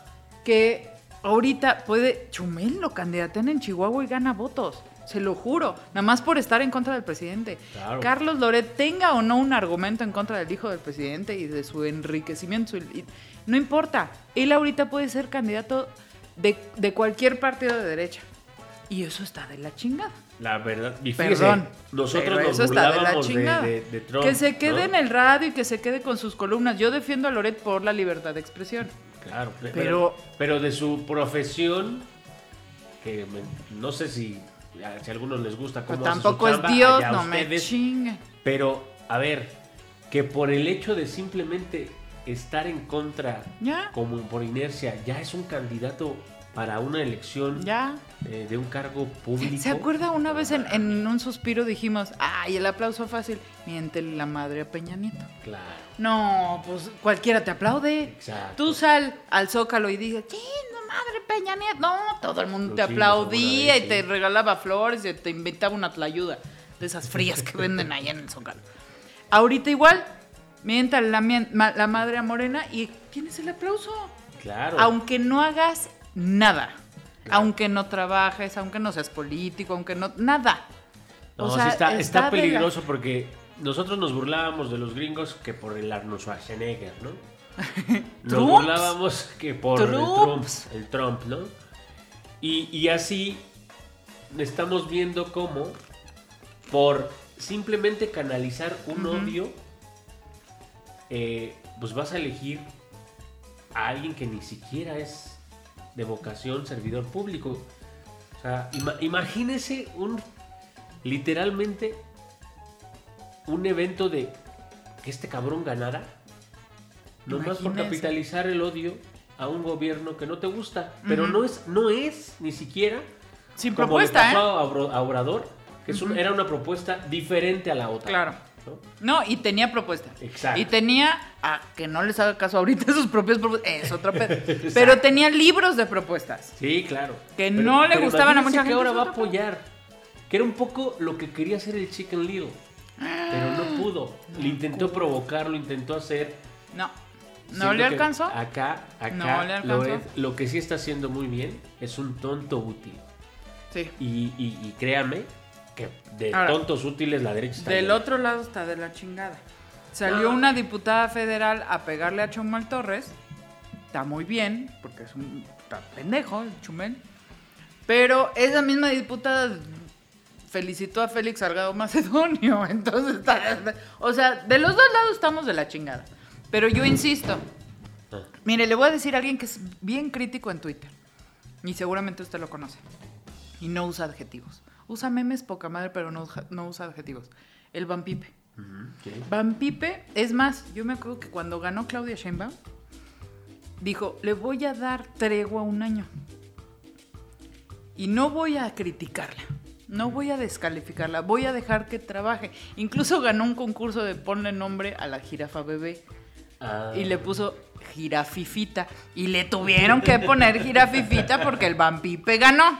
que ahorita puede. Chumel lo candidatean en Chihuahua y gana votos. Se lo juro. Nada más por estar en contra del presidente. Claro. Carlos Loret tenga o no un argumento en contra del hijo del presidente y de su enriquecimiento. no importa. Él ahorita puede ser candidato de, de cualquier partido de derecha. Y eso está de la chingada. la verdad. Y fíjese, Perdón. nosotros nos eso está de la chingada. de- de Trump. que se quede ¿no? en el radio y que se quede con sus columnas. Yo defiendo a Loret por la libertad de expresión. Claro, pe- Pero- pero, pero de su profesión, que me- no sé si, si a algunos les gusta Pero cómo hace su tampoco es chamba, Dios, no me ustedes. chingue. Pero, a ver, que por el hecho de simplemente estar en contra, Ya. como por inercia, ya es un candidato para una elección Ya. eh, de un cargo público. ¿Se acuerda una vez en, en un suspiro dijimos, ay, el aplauso fácil? Miéntele la madre a Peña Nieto. Claro. No, pues cualquiera te aplaude. Exacto. Tú sal al Zócalo y dices, sí, no madre Peña Nieto. No, todo el mundo te sí, aplaudía y te regalaba flores y te inventaba una tlayuda de esas frías que venden allá en el Zócalo. Ahorita igual, miéntale la, la madre a Morena y tienes el aplauso. Claro. Aunque no hagas nada. Aunque no trabajes, aunque no seas político, aunque no. Nada. No, O sí sea, está, está está de la- peligroso porque nosotros nos burlábamos de los gringos que por el Arnold Schwarzenegger, ¿no? Nos Trumps. burlábamos que por el Trump, el Trump, ¿no? Y, y así estamos viendo cómo por simplemente canalizar un odio, eh, pues vas a elegir a alguien que ni siquiera es de vocación servidor público. O sea, ima- imagínese un literalmente un evento de que este cabrón ganara, nomás por capitalizar el odio a un gobierno que no te gusta, pero no es no es ni siquiera Sin como propuesta, le pasó ¿eh? a Obrador, que es un- era una propuesta diferente a la otra. Claro. ¿No? No, y tenía propuestas. Exacto. Y tenía, a que no les haga caso ahorita sus propias propuestas, es otra. Pero tenía libros de propuestas. Sí, claro. Que no le gustaban a mucha que gente, ahora es va a apoyar. Que era un poco lo que quería hacer el Chicken Little. Pero no pudo. Le intentó provocar, lo intentó hacer. No. ¿No Siento le que alcanzó? Acá, acá, No le lo, alcanzó. lo que sí está haciendo muy bien es un tonto útil. Sí. Y, y- y créame que de Ahora, tontos útiles la derecha está Del otro lado está de la chingada. Salió una diputada federal a pegarle a Chumel Torres. Está muy bien, porque es un está pendejo el Chumel. Pero esa misma diputada felicitó a Félix Salgado Macedonio. Entonces, está- o sea, de los dos lados estamos de la chingada. Pero yo insisto. Ah. Mire, le voy a decir a alguien que es bien crítico en Twitter. Y seguramente usted lo conoce. Y no usa adjetivos. Usa memes poca madre, pero no, usa- no usa adjetivos. El Van Pipe. Ujú, sí. Van Pipe, es más, yo me acuerdo que cuando ganó Claudia Sheinbaum, dijo, le voy a dar tregua un año. y no voy a criticarla. No voy a descalificarla, voy a dejar que trabaje. Incluso ganó un concurso de ponle nombre a la jirafa bebé Ah, y le puso jirafifita. Y le tuvieron que poner jirafifita porque el vampipe ganó.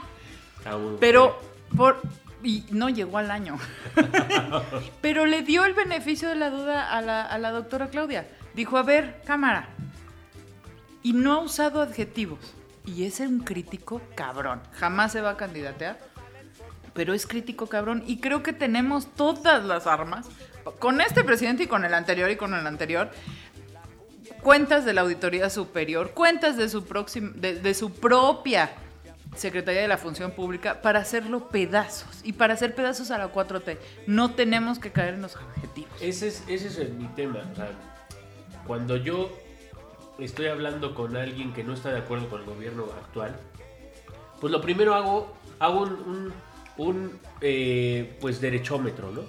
Pero por y no llegó al año. Pero le dio el beneficio de la duda a la, doctora Claudia. Dijo, a ver, cámara. Y no ha usado adjetivos. Y es un crítico cabrón. Jamás se va a candidatear. Pero es crítico cabrón. Y creo que tenemos todas las armas. Con este presidente y con el anterior y con el anterior. Cuentas de la Auditoría Superior, cuentas de su, próxim- de, de su propia Secretaría de la Función Pública para hacerlo pedazos y para hacer pedazos a la 4T. No tenemos que caer en los adjetivos. Ese es, ese es mi tema. O sea, cuando yo estoy hablando con alguien que no está de acuerdo con el gobierno actual, pues lo primero hago, hago un, un- un, eh, pues derechómetro, ¿no?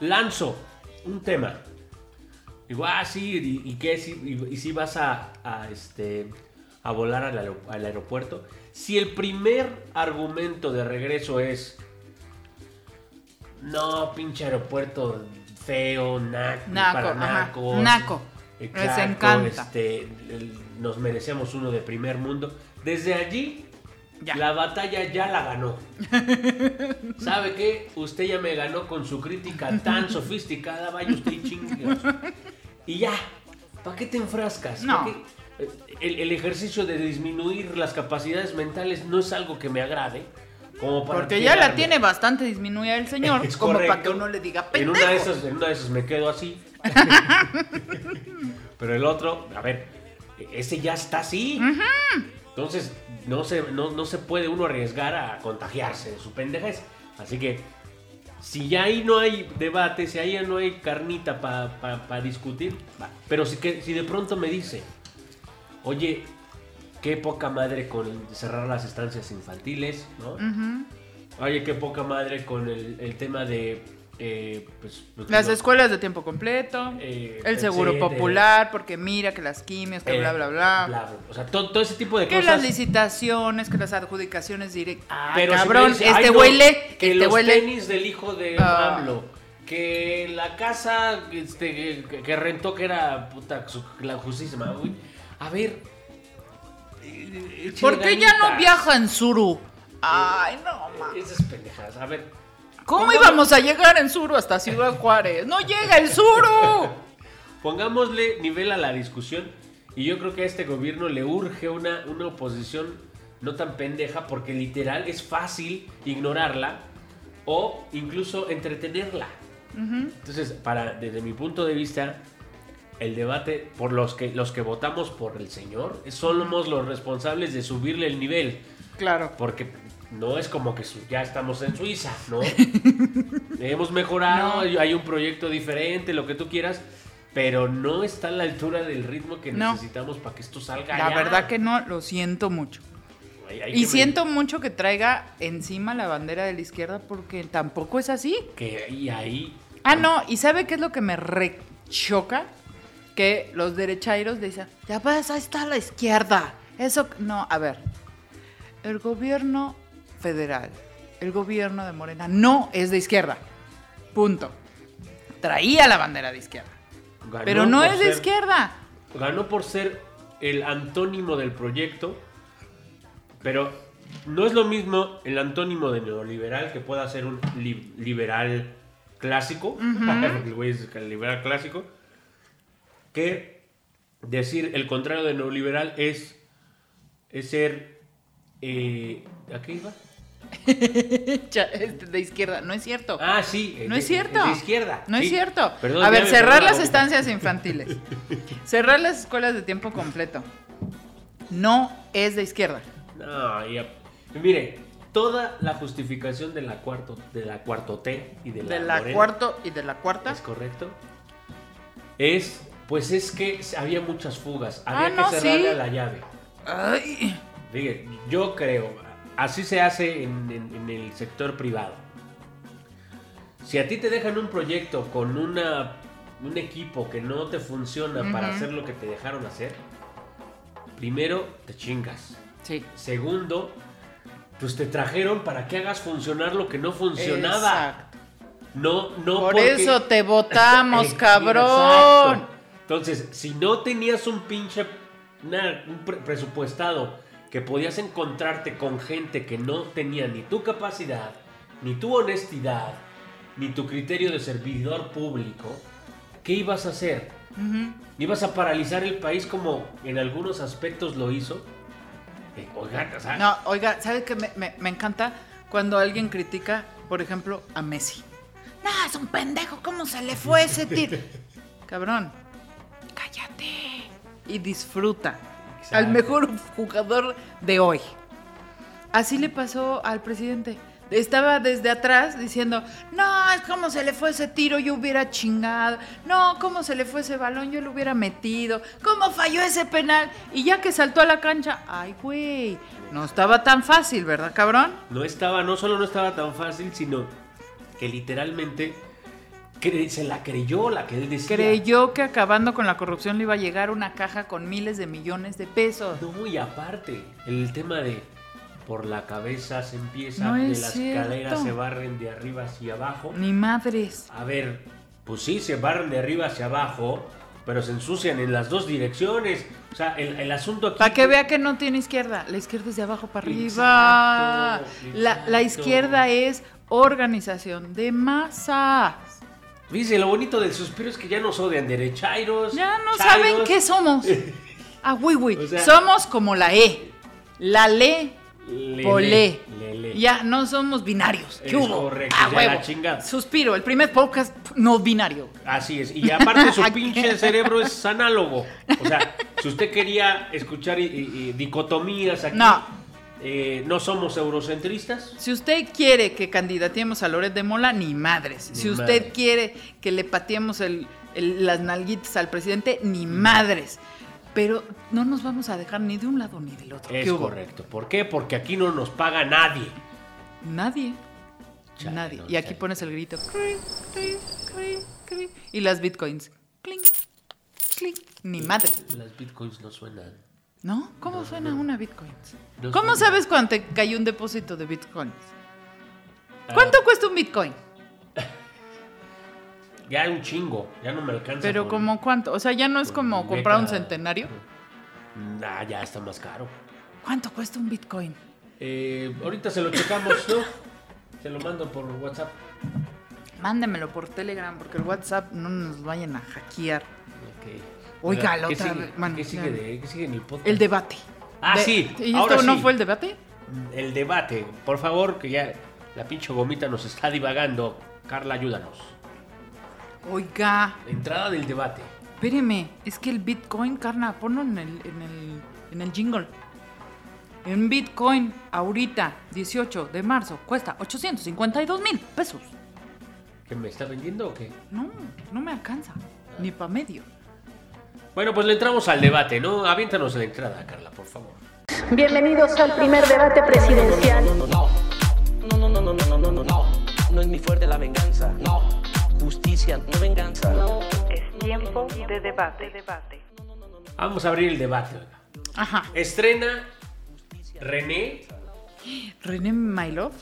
Lanzo un tema. Digo, ah, sí, ¿y, y qué? Si, y, y si vas a, a, este, a volar al, al aeropuerto? Si el primer argumento de regreso es, no, pinche aeropuerto feo, naco, Naco, para ajá, nacos. naco. Les Exacto, encanta. este, nos merecemos uno de primer mundo. Desde allí, Ya. la batalla ya la ganó. ¿Sabe qué? Usted ya me ganó con su crítica tan sofisticada, vaya usted y chingue. Y ya, ¿para qué te enfrascas? No. El, el ejercicio de disminuir las capacidades mentales no es algo que me agrade. Como para Porque ya la tiene bastante disminuida el señor, Es como para correcto. que uno le diga En pendejo. una, de esas, en una de esas me quedo así. Pero el otro, a ver, ese ya está así. Entonces, no se, no, no se puede uno arriesgar a contagiarse de su pendejez. Así que, si ya ahí no hay debate, si ahí no hay carnita para discutir, va. pero si, que, si de pronto me dice, oye, qué poca madre con cerrar las estancias infantiles, ¿no? Oye, qué poca madre con el, el tema de... eh, pues, Las no- escuelas de tiempo completo, Eh, el seguro popular, porque mira que las quimios, que eh, bla, bla, bla. bla. O sea, todo, todo ese tipo de Que cosas. las licitaciones, que las adjudicaciones directas. Ah, Pero si me cabrón, dice, este "Ay, no, güey le, que este los tenis del hijo de Ah. Pablo, que la casa este, que, que rentó que era puta su- la justísima, güey. A ver. eh, ¿Por qué ya no viaja en Suru? Ay, no, ma. Esas pendejadas. A ver. ¿Cómo íbamos a llegar en Suru hasta Ciudad Juárez? ¡No llega el Suru! Pongámosle nivel a la discusión y yo creo que a este gobierno le urge una, una oposición no tan pendeja porque literal es fácil ignorarla o incluso entretenerla. Entonces, para, desde mi punto de vista, el debate por los que, los que votamos por el señor somos los responsables de subirle el nivel. Claro. Porque no es como que ya estamos en Suiza, ¿no? Hemos mejorado, No. hay- un proyecto diferente, lo que tú quieras, pero no está a la altura del ritmo que No. necesitamos para que esto salga La verdad que no, lo siento mucho. Hay- hay Y siento mucho que traiga encima la bandera de la izquierda porque tampoco es así. Que y ahí... Ah, no, ¿y sabe qué es lo que me rechoca? Que los derechairos dicen, ya ves, ahí está la izquierda. Eso, no, a ver, el gobierno federal, el gobierno de Morena, no es de izquierda. Punto. Traía la bandera de izquierda. ganó Pero no es de ser- izquierda. Ganó por ser el antónimo del proyecto, pero no es lo mismo el antónimo de neoliberal que pueda ser un li- liberal clásico, güey es el liberal clásico, que decir el contrario de neoliberal es, es ser... Eh, ¿A qué iba? Este, De izquierda, no es cierto. Ah, sí. No de- es cierto. de izquierda. No es cierto. Perdón, a ver, cerrar las estancias infantiles. cerrar las escuelas de tiempo completo. No es de izquierda. No, mire, toda la justificación de la cuarto, de la cuarto T y de la, De la Morena, cuarto y de la cuarta. ¿Es correcto? Es, pues es que había muchas fugas. Ah, Había no, que cerrarle sí. a la llave. Ay, Fíjate, yo creo, así se hace en, en- en el sector privado. Si a ti te dejan un proyecto con una, un equipo que no te funciona para hacer lo que te dejaron hacer, primero te chingas. Sí. Segundo, pues te trajeron para que hagas funcionar lo que no funcionaba. Exacto. No, no Por porque- eso te votamos, cabrón. exacto. Entonces, si no tenías un pinche una- un pre- presupuestado que podías encontrarte con gente que no tenía ni tu capacidad, ni tu honestidad, ni tu criterio de servidor público, ¿qué ibas a hacer? ¿Ibas a paralizar el país como en algunos aspectos lo hizo? Eh, oigan, o sea, No, oiga, ¿sabe qué me, me- me encanta? Cuando alguien critica, por ejemplo, a Messi. No, es un pendejo, ¿cómo se le fue ese tiro? Cabrón, cállate y disfruta. Exacto. Al mejor jugador de hoy. Así le pasó al presidente. Estaba desde atrás diciendo, no, es como se le fue ese tiro, yo hubiera chingado. No, cómo se le fue ese balón, yo lo hubiera metido. ¿Cómo falló ese penal? Y ya que saltó a la cancha, ay, güey, no estaba tan fácil, ¿verdad, cabrón? no estaba, no solo no estaba tan fácil, sino que literalmente se la creyó la que él decía. Creyó que acabando con la corrupción le iba a llegar una caja con miles de millones de pesos. No, y aparte, el tema de por la cabeza se empieza, No de las cierto. escaleras se barren de arriba hacia abajo. Ni madres. A ver, pues sí, se barren de arriba hacia abajo, pero se ensucian en las dos direcciones. O sea, el, el asunto aquí... Para que vea que no tiene izquierda. La izquierda es de abajo para arriba. Exacto, La, la izquierda es organización de masas. Dice, lo bonito del suspiro es que ya nos odian derechairos. Ya no chairos. saben qué somos. Ah, güey, güey. O sea- somos como la E. La le, Lele, polé. lele. Ya no somos binarios. ¿Qué hubo? correcto, Ah, ya la chingada. Suspiro, el primer podcast no binario. Así es. Y aparte su pinche cerebro es análogo. O sea, si usted quería escuchar y- y- y dicotomías aquí, No. Eh, no somos eurocentristas. Si usted quiere que candidatemos a Loret de Mola, ni madres. Ni si usted quiere que le pateemos el- el- las nalguitas al presidente, ni madres. Pero no nos vamos a dejar ni de un lado ni del otro. Es correcto. ¿Por qué? Porque aquí no nos paga nadie. Nadie. Chale, Nadie. no, y aquí chale. pones el grito. Y las bitcoins. Clink, clink. Ni madre. Las bitcoins no suenan. ¿No? ¿Cómo suena una bitcoin? ¿Cómo sabes cuando te cayó un depósito de bitcoins? Ah, ¿Cuánto cuesta un bitcoin? Ya un chingo. Ya no me alcanza. Pero con- como cuánto, o sea, ya no es como comprar un beca. centenario. Nah, ya está más caro. ¿Cuánto cuesta un bitcoin? Eh, ahorita se lo checamos, ¿no? Se lo mando por WhatsApp. Mándemelo por Telegram porque el WhatsApp no nos vayan a hackear. Ok. Oiga, la ¿qué otra sigue? ¿Qué sigue, de, ¿Qué sigue en el podcast? El debate. Ah, De- sí, ¿Y ahora esto no sí. fue el debate? El debate. Por favor, que ya la pinche gomita nos está divagando. Carla, ayúdanos. Oiga, Entrada del debate. espéreme, es que el bitcoin, carna, ponlo en el, en el, en el jingle. En bitcoin, ahorita, 18 de marzo, cuesta 852 mil pesos. ¿Que me está vendiendo o qué? No, no me alcanza, ni para medio. Bueno, pues le entramos al debate, ¿no? Aviéntanos la entrada, Carla, por favor. Bienvenidos al primer debate presidencial. No, no, no, no, no, no, no, no, no, no. No es mi fuerte la venganza. No. Justicia, no venganza. Es tiempo de debate. debate. Vamos a abrir el debate. Ajá. Estrena René, René My Love.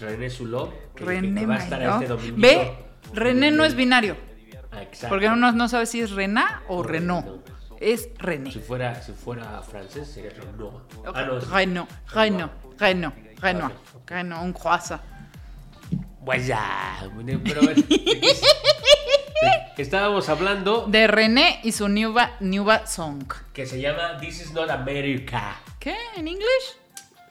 René Zulov, René que va a My estar Love. este domingo. Ve, René no es binario. Exacto. Porque uno no sabe si es Rená o Renault. Es René. Si fuera, si fuera francés sería Renault. Ah, no, es- Renault, Renault, Renault, Renault. Renault, un croissant. Pues ya. bueno, Pero a ver, ¿de qué- de- estábamos hablando De René y su nueva, nueva song. que se llama This is not America. ¿Qué? ¿En English?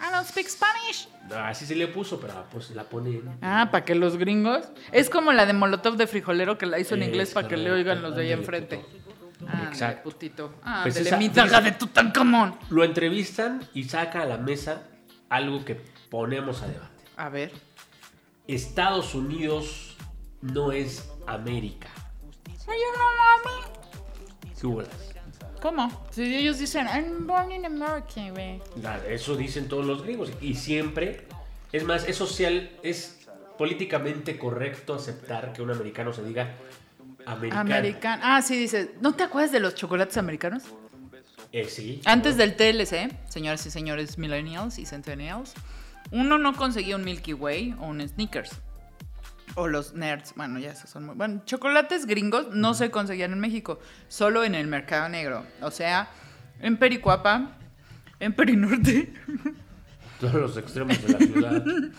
I don't speak Spanish. Así se le puso, pero pues la pone en- Ah, para que los gringos. Es como la de Molotov de frijolero que la hizo en Es inglés para que le oigan los de ahí enfrente. Ah, Exacto. putito. Ah, Pues de esa- mi daga de Tutankamón. Lo entrevistan y saca a la mesa algo que ponemos a debate. A ver. Estados Unidos no es América. ¿Qué bolas? ¿Cómo? Si ellos dicen, I'm born in America, güey. Eso dicen todos los gringos. Y siempre, es más, es social, es políticamente correcto aceptar que un americano se diga americano. Americano. Ah, sí, dice. ¿No te acuerdas de los chocolates americanos? Eh, sí. Antes del TLC, señoras y señores millennials y centennials, uno no conseguía un Milky Way o un Snickers. O los nerds, bueno, ya esos son muy... Bueno, chocolates gringos no se conseguían en México, solo en el mercado negro. O sea, en Pericuapa, en Perinorte. Todos los extremos de la ciudad.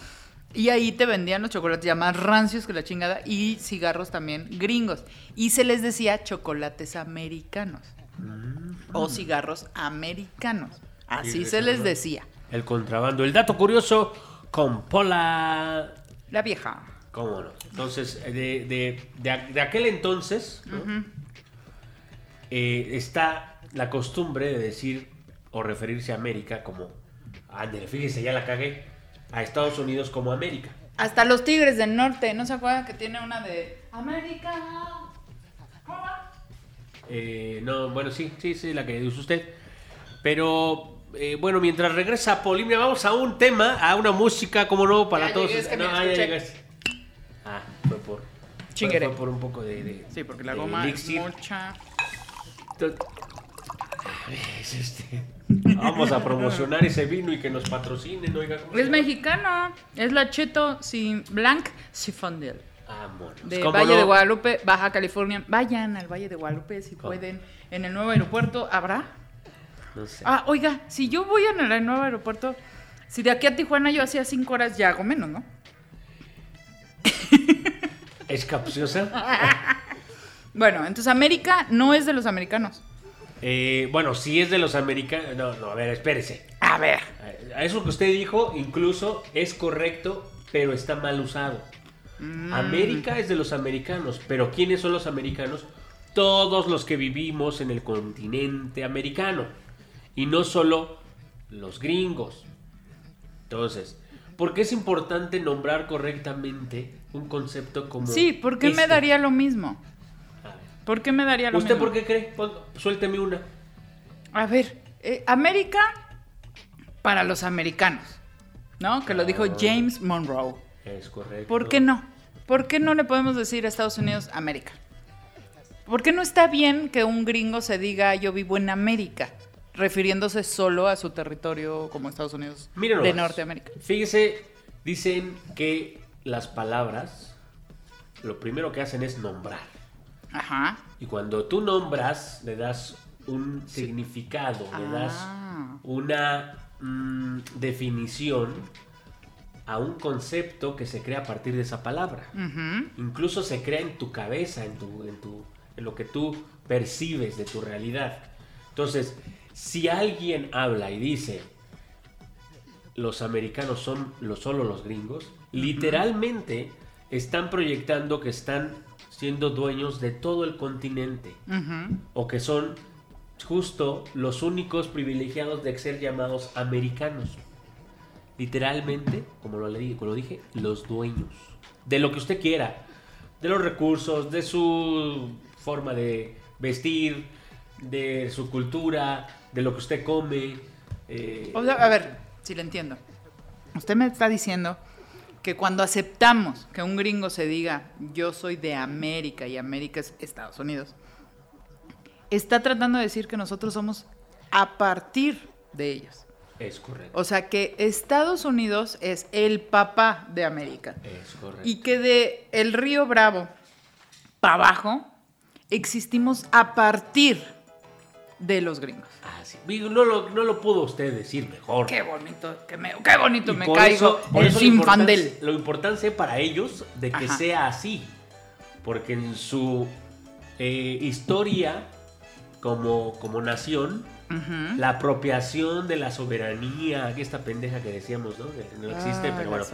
Y ahí te vendían los chocolates ya más rancios que la chingada y cigarros también gringos. Y se les decía chocolates americanos. O cigarros americanos. Así Sí, se les decía. El contrabando. El dato curioso con Pola. La vieja. ¿Cómo no? Entonces, de, de- de de aquel entonces ¿no? Eh, está la costumbre de decir o referirse a América como. Ándale, fíjese, ya la cagué. A Estados Unidos como América. Hasta los tigres del norte, ¿no se acuerdan que tiene una de América? Eh, no, bueno, sí, sí, sí, la que dice usted. Pero, eh, bueno, mientras regresa Polimia, vamos a un tema, a una música, como no, para Ya todos. llegué, es que me no, ah, ya escuché. llegaste. Ah, fue por. fue- Chinguere. Fue por un poco de. de- Sí, porque la de goma es mucha. Entonces, es este, Vamos a promocionar ese vino y que nos patrocinen, oiga. ¿cómo se Es llama? mexicano. Es la Cheto sin Blanc Sifondel. Vámonos. De ¿Cómo Valle no? de Guadalupe, Baja California. Vayan al Valle de Guadalupe si ¿Cómo? pueden. En el nuevo aeropuerto habrá. No sé. Ah, oiga, si yo voy en el nuevo aeropuerto, si de aquí a Tijuana yo hacía cinco horas, ya hago menos, ¿no? ¿Es capciosa? Bueno, entonces América no es de los americanos. Eh, bueno, si es de los americanos. No, no, a ver, espérese. A ver. A Eso que usted dijo, incluso es correcto, pero está mal usado. Mm. América es de los americanos, pero ¿quiénes son los americanos? Todos los que vivimos en el continente americano. Y no solo los gringos. Entonces, ¿por qué es importante nombrar correctamente un concepto como. Sí, ¿por qué me este? daría lo mismo? ¿Por qué me daría lo ¿Usted mismo? por qué cree? Suélteme una. A ver, eh, América para los americanos, ¿no? Que lo dijo Ah. James Monroe. Es correcto. ¿Por qué no? ¿Por qué no le podemos decir a Estados Unidos América? ¿Por qué no está bien que un gringo se diga yo vivo en América, refiriéndose solo a su territorio como Estados Unidos de. Norteamérica? Fíjese, dicen que las palabras lo primero que hacen es nombrar. Ajá. Y cuando tú nombras, le das un significado, le das Ah. una mm, definición a un concepto que se crea a partir de esa palabra. Incluso se crea en tu cabeza, en, tu, en, tu, en lo que tú percibes de tu realidad. Entonces, si alguien habla y dice, los americanos son los, solo los gringos, literalmente están proyectando que están siendo dueños de todo el continente o que son justo los únicos privilegiados de ser llamados americanos. Literalmente, como lo, leí- como lo dije, los dueños de lo que usted quiera, de los recursos, de su forma de vestir, de su cultura, de lo que usted come. eh, O sea, a ver, si le entiendo. Usted me está diciendo que cuando aceptamos que un gringo se diga yo soy de América y América es Estados Unidos, está tratando de decir que nosotros somos a partir de ellos. es correcto. O sea que Estados Unidos es el papá de América. Es correcto. Y que de el río Bravo para abajo existimos a partir de los gringos. Ah, sí. No lo, no lo pudo usted decir mejor. Qué bonito, que me, qué bonito Y me por caigo eso- por eso importancia- Sinfandel. Lo importante para ellos de que Ajá. sea así. Porque en su eh, historia como, como nación, la apropiación de la soberanía, que esta pendeja que decíamos, ¿no? Que no existe, Ah, pero bueno,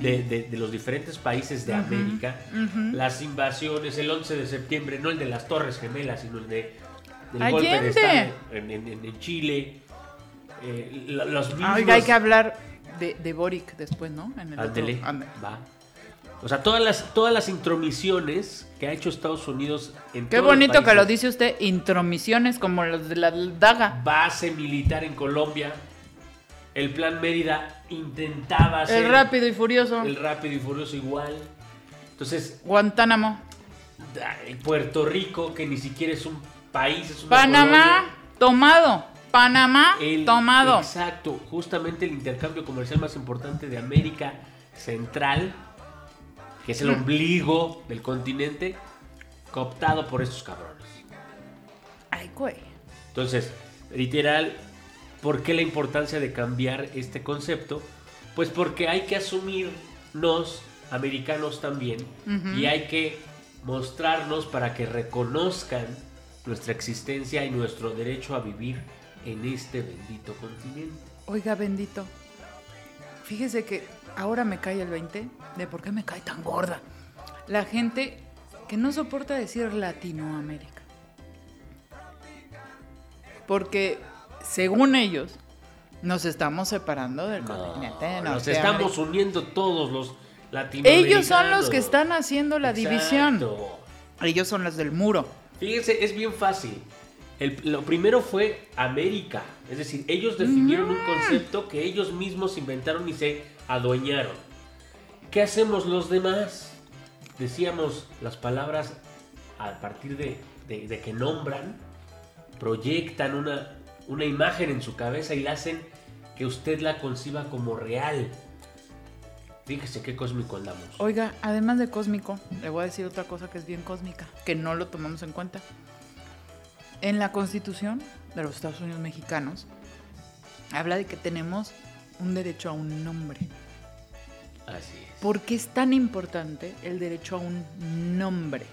de, de- de los diferentes países de América, las invasiones, el 11 de septiembre, no el de las Torres Gemelas, sino el de del Allende. golpe de Estado en, en- en- en Chile. eh, la- los mismos... Oiga, hay que hablar de, de Boric después, ¿no? En el Ándele, ándale. va. O sea, todas las, todas las intromisiones que ha hecho Estados Unidos en Qué bonito que lo dice usted, intromisiones como los de la daga. Base militar en Colombia. El plan Mérida intentaba hacer El rápido y furioso. el rápido y furioso igual. Entonces, Guantánamo. Puerto Rico, que ni siquiera es un país, es una Panamá, colonia. tomado. Panamá el- tomado. Exacto, justamente el intercambio comercial más importante de América Central, que es el Mm. ombligo del continente, cooptado por estos cabrones. Ay, güey. Entonces, literal, ¿por qué la importancia de cambiar este concepto? Pues porque hay que asumirnos americanos también y hay que mostrarnos para que reconozcan nuestra existencia y nuestro derecho a vivir en este bendito continente. Oiga, bendito. Fíjese que ahora me cae el 20 de por qué me cae tan gorda. La gente que no soporta decir Latinoamérica. Porque, según ellos, nos estamos separando del continente nos estamos uniendo todos los latinoamericanos. Ellos son los que están haciendo la división. Ellos son los del muro. Fíjense, es bien fácil. El- lo primero fue América. Es decir, ellos definieron un concepto que ellos mismos inventaron y se adueñaron. ¿Qué hacemos los demás? Decíamos las palabras a partir de, de- de que nombran, proyectan una, una imagen en su cabeza y la hacen que usted la conciba como real. Fíjese qué cósmico andamos. Oiga, además de cósmico, le voy a decir otra cosa que es bien cósmica, que no lo tomamos en cuenta. En la Constitución de los Estados Unidos mexicanos, habla de que tenemos un derecho a un nombre. Así es. ¿Por qué es tan importante el derecho a un nombre?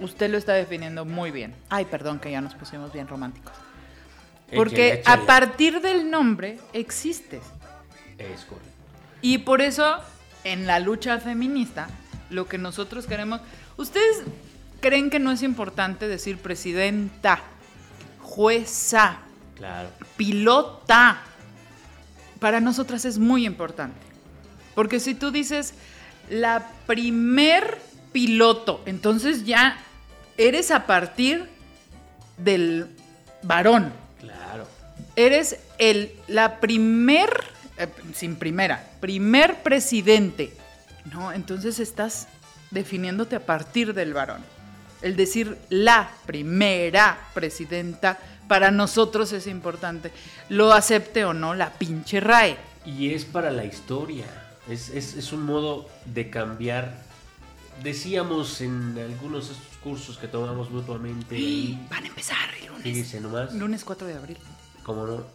Usted lo está definiendo muy bien. Ay, perdón que ya nos pusimos bien románticos. Porque Échale, échale. a partir del nombre existes. Es correcto. Y por eso, en la lucha feminista, lo que nosotros queremos. ¿Ustedes creen que no es importante decir presidenta, jueza, Claro. pilota? Para nosotras es muy importante. Porque si tú dices la primer piloto, entonces ya eres a partir del varón. Claro. Eres el, la primer, eh, sin primera, primer presidente. No, entonces estás definiéndote a partir del varón. El decir la primera presidenta para nosotros es importante. Lo acepte o no la pinche RAE. Y es para la historia. Es, es- es un modo de cambiar. Decíamos en algunos de estos cursos que tomamos mutuamente. y Van a empezar el lunes. Nomás. Lunes 4 de abril. Como no.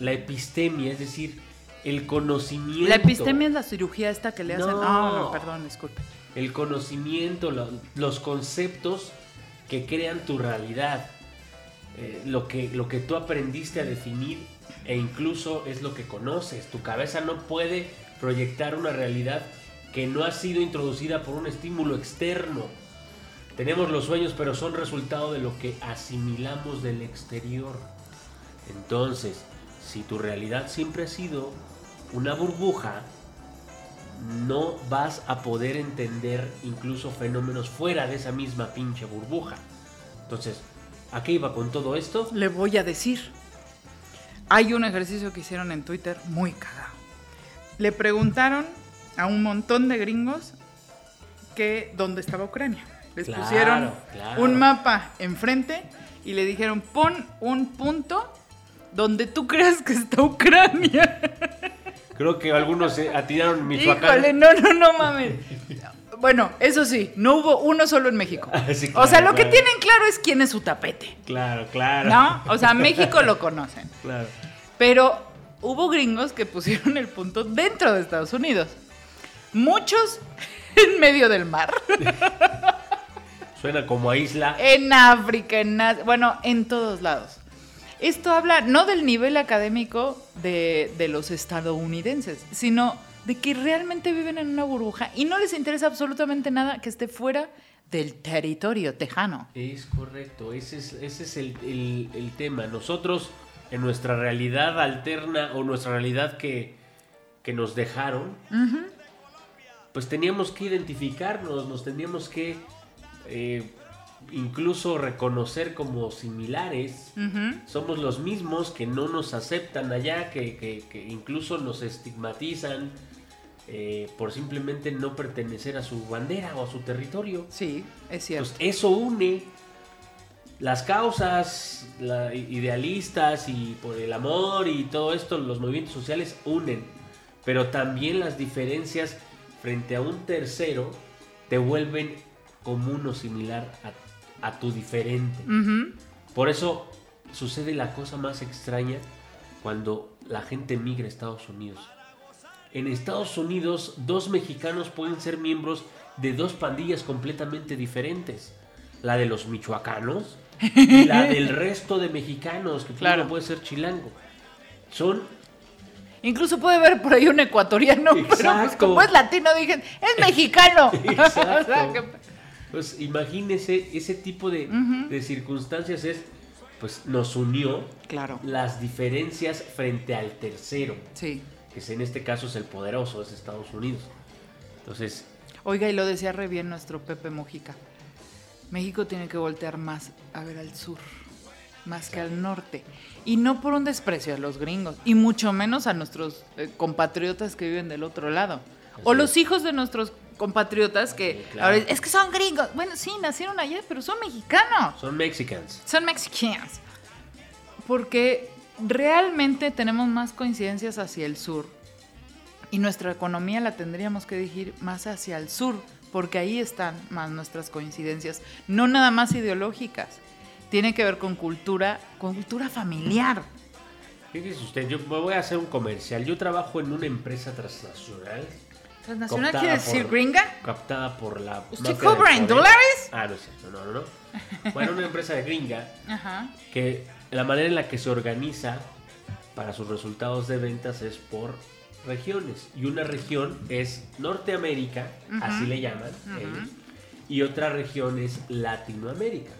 La epistemia, es decir, el conocimiento. La epistemia es la cirugía esta que le hacen. No. No, no, perdón, disculpe. El conocimiento, lo- los conceptos que crean tu realidad. Eh, lo, que, lo que tú aprendiste a definir e incluso es lo que conoces. Tu cabeza no puede proyectar una realidad que no ha sido introducida por un estímulo externo. Tenemos los sueños, pero son resultado de lo que asimilamos del exterior. Entonces, si tu realidad siempre ha sido una burbuja, no vas a poder entender incluso fenómenos fuera de esa misma pinche burbuja. Entonces, ¿a qué iba con todo esto? Le voy a decir. Hay un ejercicio que hicieron en Twitter muy cagado. Le preguntaron a un montón de gringos que dónde estaba Ucrania. Les Claro, pusieron claro. un mapa enfrente y le dijeron, pon un punto donde tú creas que está Ucrania. Creo que algunos se atiraron Michoacán. Híjole, no, no, no mames. Bueno, eso sí, no hubo uno solo en México. Sí, o sea, claro, lo que tienen claro es quién es su tapete. Claro, claro. ¿No? O sea, México lo conocen. Claro. Pero hubo gringos que pusieron el punto dentro de Estados Unidos. Muchos en medio del mar. Suena como a isla. En África, en Asia, bueno, en todos lados. Esto habla no del nivel académico de, de los estadounidenses, sino de que realmente viven en una burbuja y no les interesa absolutamente nada que esté fuera del territorio tejano. Es correcto, ese es, ese es el, el- el tema. Nosotros, en nuestra realidad alterna o nuestra realidad que, que nos dejaron, pues teníamos que identificarnos, nos teníamos que eh, incluso reconocer como similares. Somos los mismos que no nos aceptan allá, que, que- que incluso nos estigmatizan eh, por simplemente no pertenecer a su bandera o a su territorio. Sí, es cierto. Entonces, eso une. las causas la- idealistas y por el amor y todo esto, los movimientos sociales unen, pero también las diferencias frente a un tercero te vuelven común o similar a, a tu diferente. Por eso sucede la cosa más extraña cuando la gente migra a Estados Unidos. En Estados Unidos, dos mexicanos pueden ser miembros de dos pandillas completamente diferentes. La de los michoacanos y la del resto de mexicanos, que Claro. puede ser chilango. Son Incluso puede haber por ahí un ecuatoriano, pero pues como es latino, dije, es mexicano. Exacto. O sea, que- Pues imagínese ese tipo de, de circunstancias es, pues nos unió Claro. las diferencias frente al tercero, Sí. que en este caso es el poderoso, es Estados Unidos. Entonces, Oiga, y lo decía re bien nuestro Pepe Mojica. México tiene que voltear más a ver al sur, más que al norte. Y no por un desprecio a los gringos, y mucho menos a nuestros eh, compatriotas que viven del otro lado. O los hijos de nuestros compatriotas que Sí, claro. ahora es que son gringos. Bueno, sí, nacieron allá, pero son mexicanos. son Mexicans. Son mexicanos. Porque realmente tenemos más coincidencias hacia el sur. Y nuestra economía la tendríamos que dirigir más hacia el sur, porque ahí están más nuestras coincidencias, no nada más ideológicas. Tiene que ver con cultura, con cultura familiar. Fíjese usted, yo me voy a hacer un comercial. Yo trabajo en una empresa transnacional. ¿Transnacional quiere decir por- gringa? Captada por la. ¿Usted cobra en dólares? Ah, no es cierto, no, no, no. Bueno, una empresa de gringa Ajá. que la manera en la que se organiza para sus resultados de ventas es por regiones. Y una región es Norteamérica, así le llaman ellos, y otra región es Latinoamérica,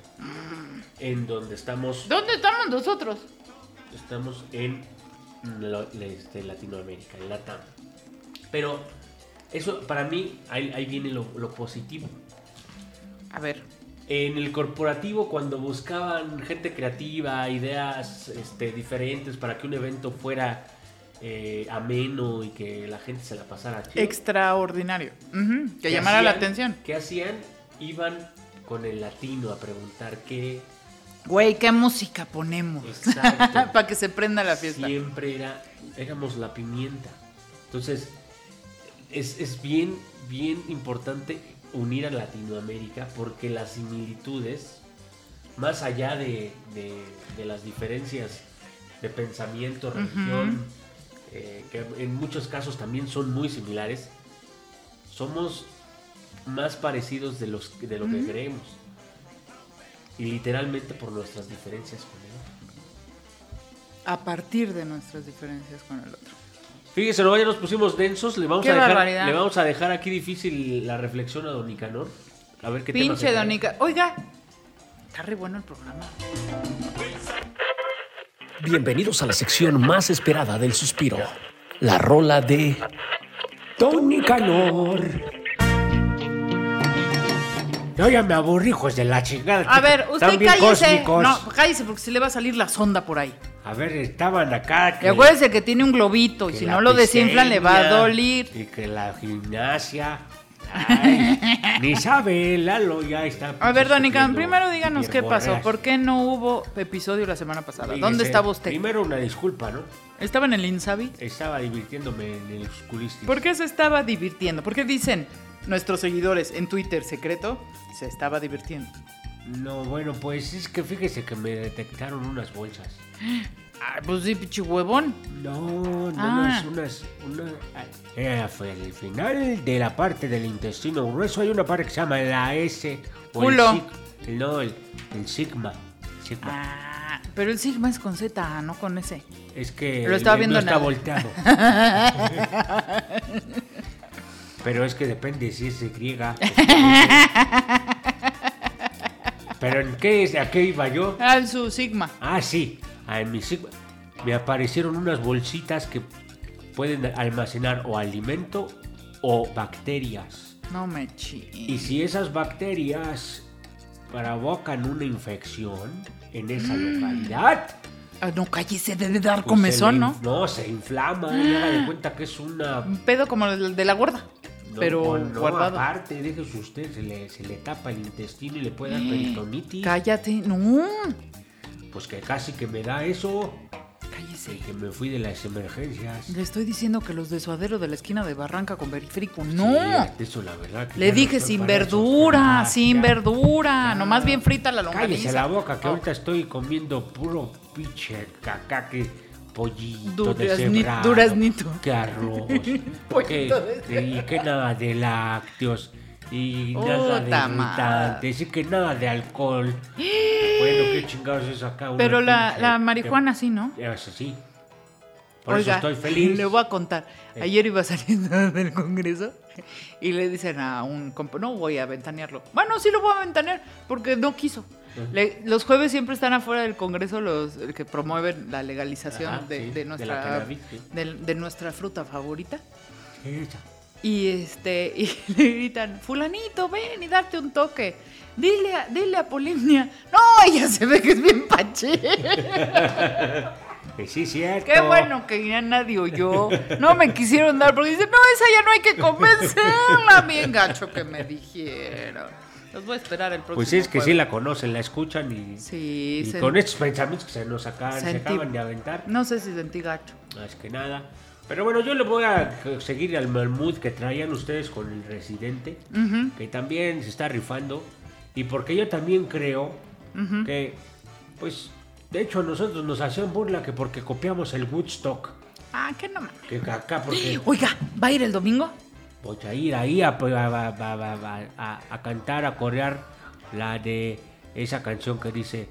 en donde estamos, ¿Dónde estamos nosotros? estamos en este, Latinoamérica, en Latam. Pero eso para mí, ahí, ahí viene lo- lo positivo. A ver. En el corporativo, cuando buscaban gente creativa, ideas este, diferentes para que un evento fuera eh, ameno y que la gente se la pasara chido, Extraordinario. Que ¿qué llamara la atención. ¿Qué hacían? Iban con el latino a preguntar qué. Güey, ¿qué música ponemos? Exacto. Para que se prenda la fiesta. Siempre era, éramos la pimienta. Entonces, es, es bien, bien importante unir a Latinoamérica porque las similitudes, más allá de, de- de las diferencias de pensamiento, religión, eh, que en muchos casos también son muy similares, somos más parecidos de, los, de lo que creemos. Y literalmente por nuestras diferencias con el otro. A partir de nuestras diferencias con el otro. Fíjese, no, ya nos pusimos densos. Le vamos, Qué a dejar, barbaridad. le vamos a dejar aquí difícil la reflexión a Don Nicanor. A ver qué Pinche trae. Donica. Oiga, está re bueno el programa. Bienvenidos a la sección más esperada del suspiro, la rola de Tony Canor. Yo ya me aburrí, hijos de la chingada. A ver, usted cállese. cósmicos. No, cállese porque se le va a salir la sonda por ahí. A ver, estaban acá. Y acuérdese que tiene un globito y que si no lo desinflan le va a doler. Y que la gimnasia. Ay, ni sabe, Lalo ya está. A ver, Donica, primero díganos qué pasó. ¿Por qué no hubo episodio la semana pasada? Fíjese, ¿Dónde estaba usted? Primero una disculpa, ¿no? ¿Estaba en el Insabi? Estaba divirtiéndome en el oscuristis. ¿Por qué se estaba divirtiendo? ¿Por qué dicen nuestros seguidores en Twitter secreto se estaba divirtiendo? No, bueno, pues es que fíjese que me detectaron unas bolsas. Ah, pues sí, pinche huevón. No, no, Ah. unas, unas, una- eh, fue el final de la parte del intestino grueso. Hay una parte que se llama la S. o el Culo. sig- no, el, el sigma. sigma. Ah, pero el sigma es con Z, no con S. Es que Lo estaba el viendo en está el- volteado. Pero es que depende si es griega. Pero en qué es, a qué iba yo? Al su sigma. Ah, sí. Ah, en mi sigma me aparecieron unas bolsitas que pueden almacenar o alimento o bacterias. No me Y chi. si esas bacterias provocan una infección en esa localidad, Ah, no, cállese, debe dar pues comezón, se ¿no? No, se inflama y haga de cuenta que es una Un pedo como el de la gorda. No, pero no, guardado. aparte, déjese usted, se le, se le tapa el intestino y le puede dar Eh, peritonitis. Cállate, no. Pues que casi que me da eso. Cállese. Que me fui de las emergencias. Le estoy diciendo que los de suadero de la esquina de Barranca con periférico, Sí, no. eso la verdad. que Le no dije sin verdura, sin ya. verdura, Ya. nomás bien frita la Cállese longaniza. la boca, que Oh, ahorita estoy comiendo puro pinche caca que pollito duraznito. que arroz, Pollito que, y que nada de lácteos y nada de irritantes y que nada de alcohol. bueno, qué chingados es acá. Pero la, la marihuana sí, ¿no? Es así. Por Oiga, eso estoy feliz. le voy a contar. Ayer iba saliendo del Congreso y le dicen a un compa, no voy a ventanearlo. Bueno, sí lo voy a ventanear porque no quiso. Le- los jueves siempre están afuera del Congreso los que promueven la legalización Ajá, de, sí, de de nuestra cannabis, sí. de, de nuestra fruta favorita. Esa. Y este y le gritan, fulanito, ven y darte un toque. Dile a, dile a Polinia. No, ella se ve que es bien pache. Sí, cierto. Qué bueno que ya nadie oyó. No me quisieron dar porque dicen, no, esa ya no hay que convencerla. Bien gacho que me dijeron. Los voy a esperar el próximo Pues es que sí la conocen, la escuchan y, Sí, y sen- con estos pensamientos que se nos acaban, se sentí- acaban de aventar. No sé si sentí gacho. Más que nada. Pero bueno, yo le voy a seguir al mood que traían ustedes con el residente, que también se está rifando. Y porque yo también creo que, pues, de hecho a nosotros nos hacían burla que porque copiamos el Woodstock. Ah, que no. Que acá, porque Oiga, ¿va a ir el domingo? voy a ir ahí a, a- a- a- a- a cantar, a corear la de esa canción que dice,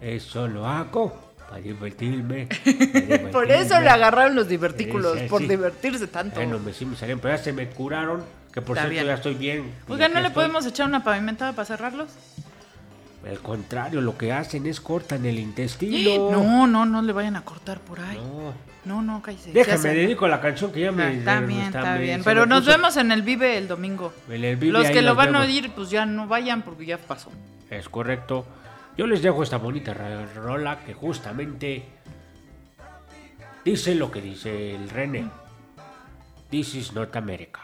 eso lo hago para divertirme. para Por eso divertirme". le agarraron los divertículos, Sí, sí, por sí. divertirse tanto. Bueno, me, sí me salieron, pero ya se me curaron, que por Está cierto bien. ya estoy bien. Oiga, ¿no le estoy. podemos echar una pavimentada para cerrarlos? Al contrario, lo que hacen es cortan el intestino. No, no, no le vayan a cortar por ahí. No. No, no, cállese. Déjame, dedico a la canción que ya me... Ah, Está bien, está- bien. Pero nos puso- vemos en el Vive el domingo. En el Vive, Los que lo van a oír, pues ya no vayan porque ya pasó. Es correcto. Yo les dejo esta bonita rola que justamente dice lo que dice el René. This is North America.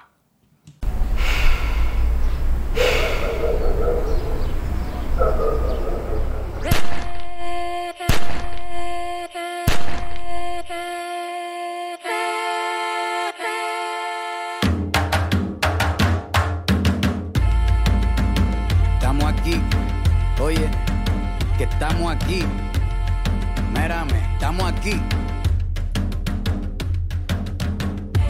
Mírame, estamos aquí.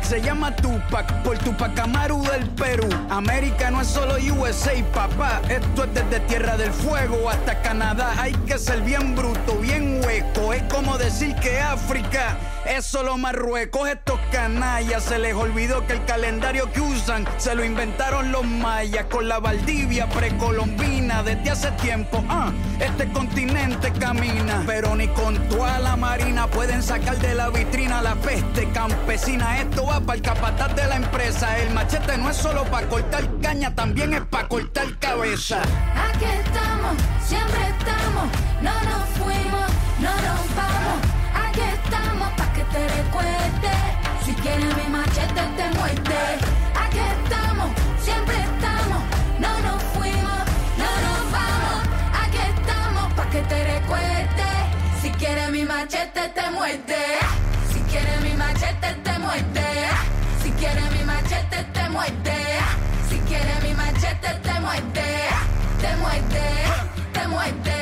Se llama Tupac por Tupac Amaru del Perú. América no es solo USA, papá. Esto es desde Tierra del Fuego hasta Canadá. Hay que ser bien bruto, bien hueco. Es como decir que África es solo Marruecos. Estos canallas se les olvidó que el calendario que usan se lo inventaron los mayas con la Valdivia precolombina desde hace tiempo. Ah, este continente camina, pero ni con toda la marina pueden sacar de la vitrina la peste campesina. Esto va para el capataz de la empresa. El machete no es solo para cortar caña, también es para cortar cabeza. Aquí estamos, siempre estamos, no nos fuimos, no nos vamos. Aquí estamos pa' que te recuerde. Si quieres mi machete te muerte. Aquí estamos, siempre estamos, no nos fuimos, no nos vamos. Aquí estamos pa' que te recuerde. Si quieres mi machete te muerte. Si quieres mi machete te muerte. Si quieres mi machete te muerte. Si quieres mi machete te muerte. Te muerte, te muerte.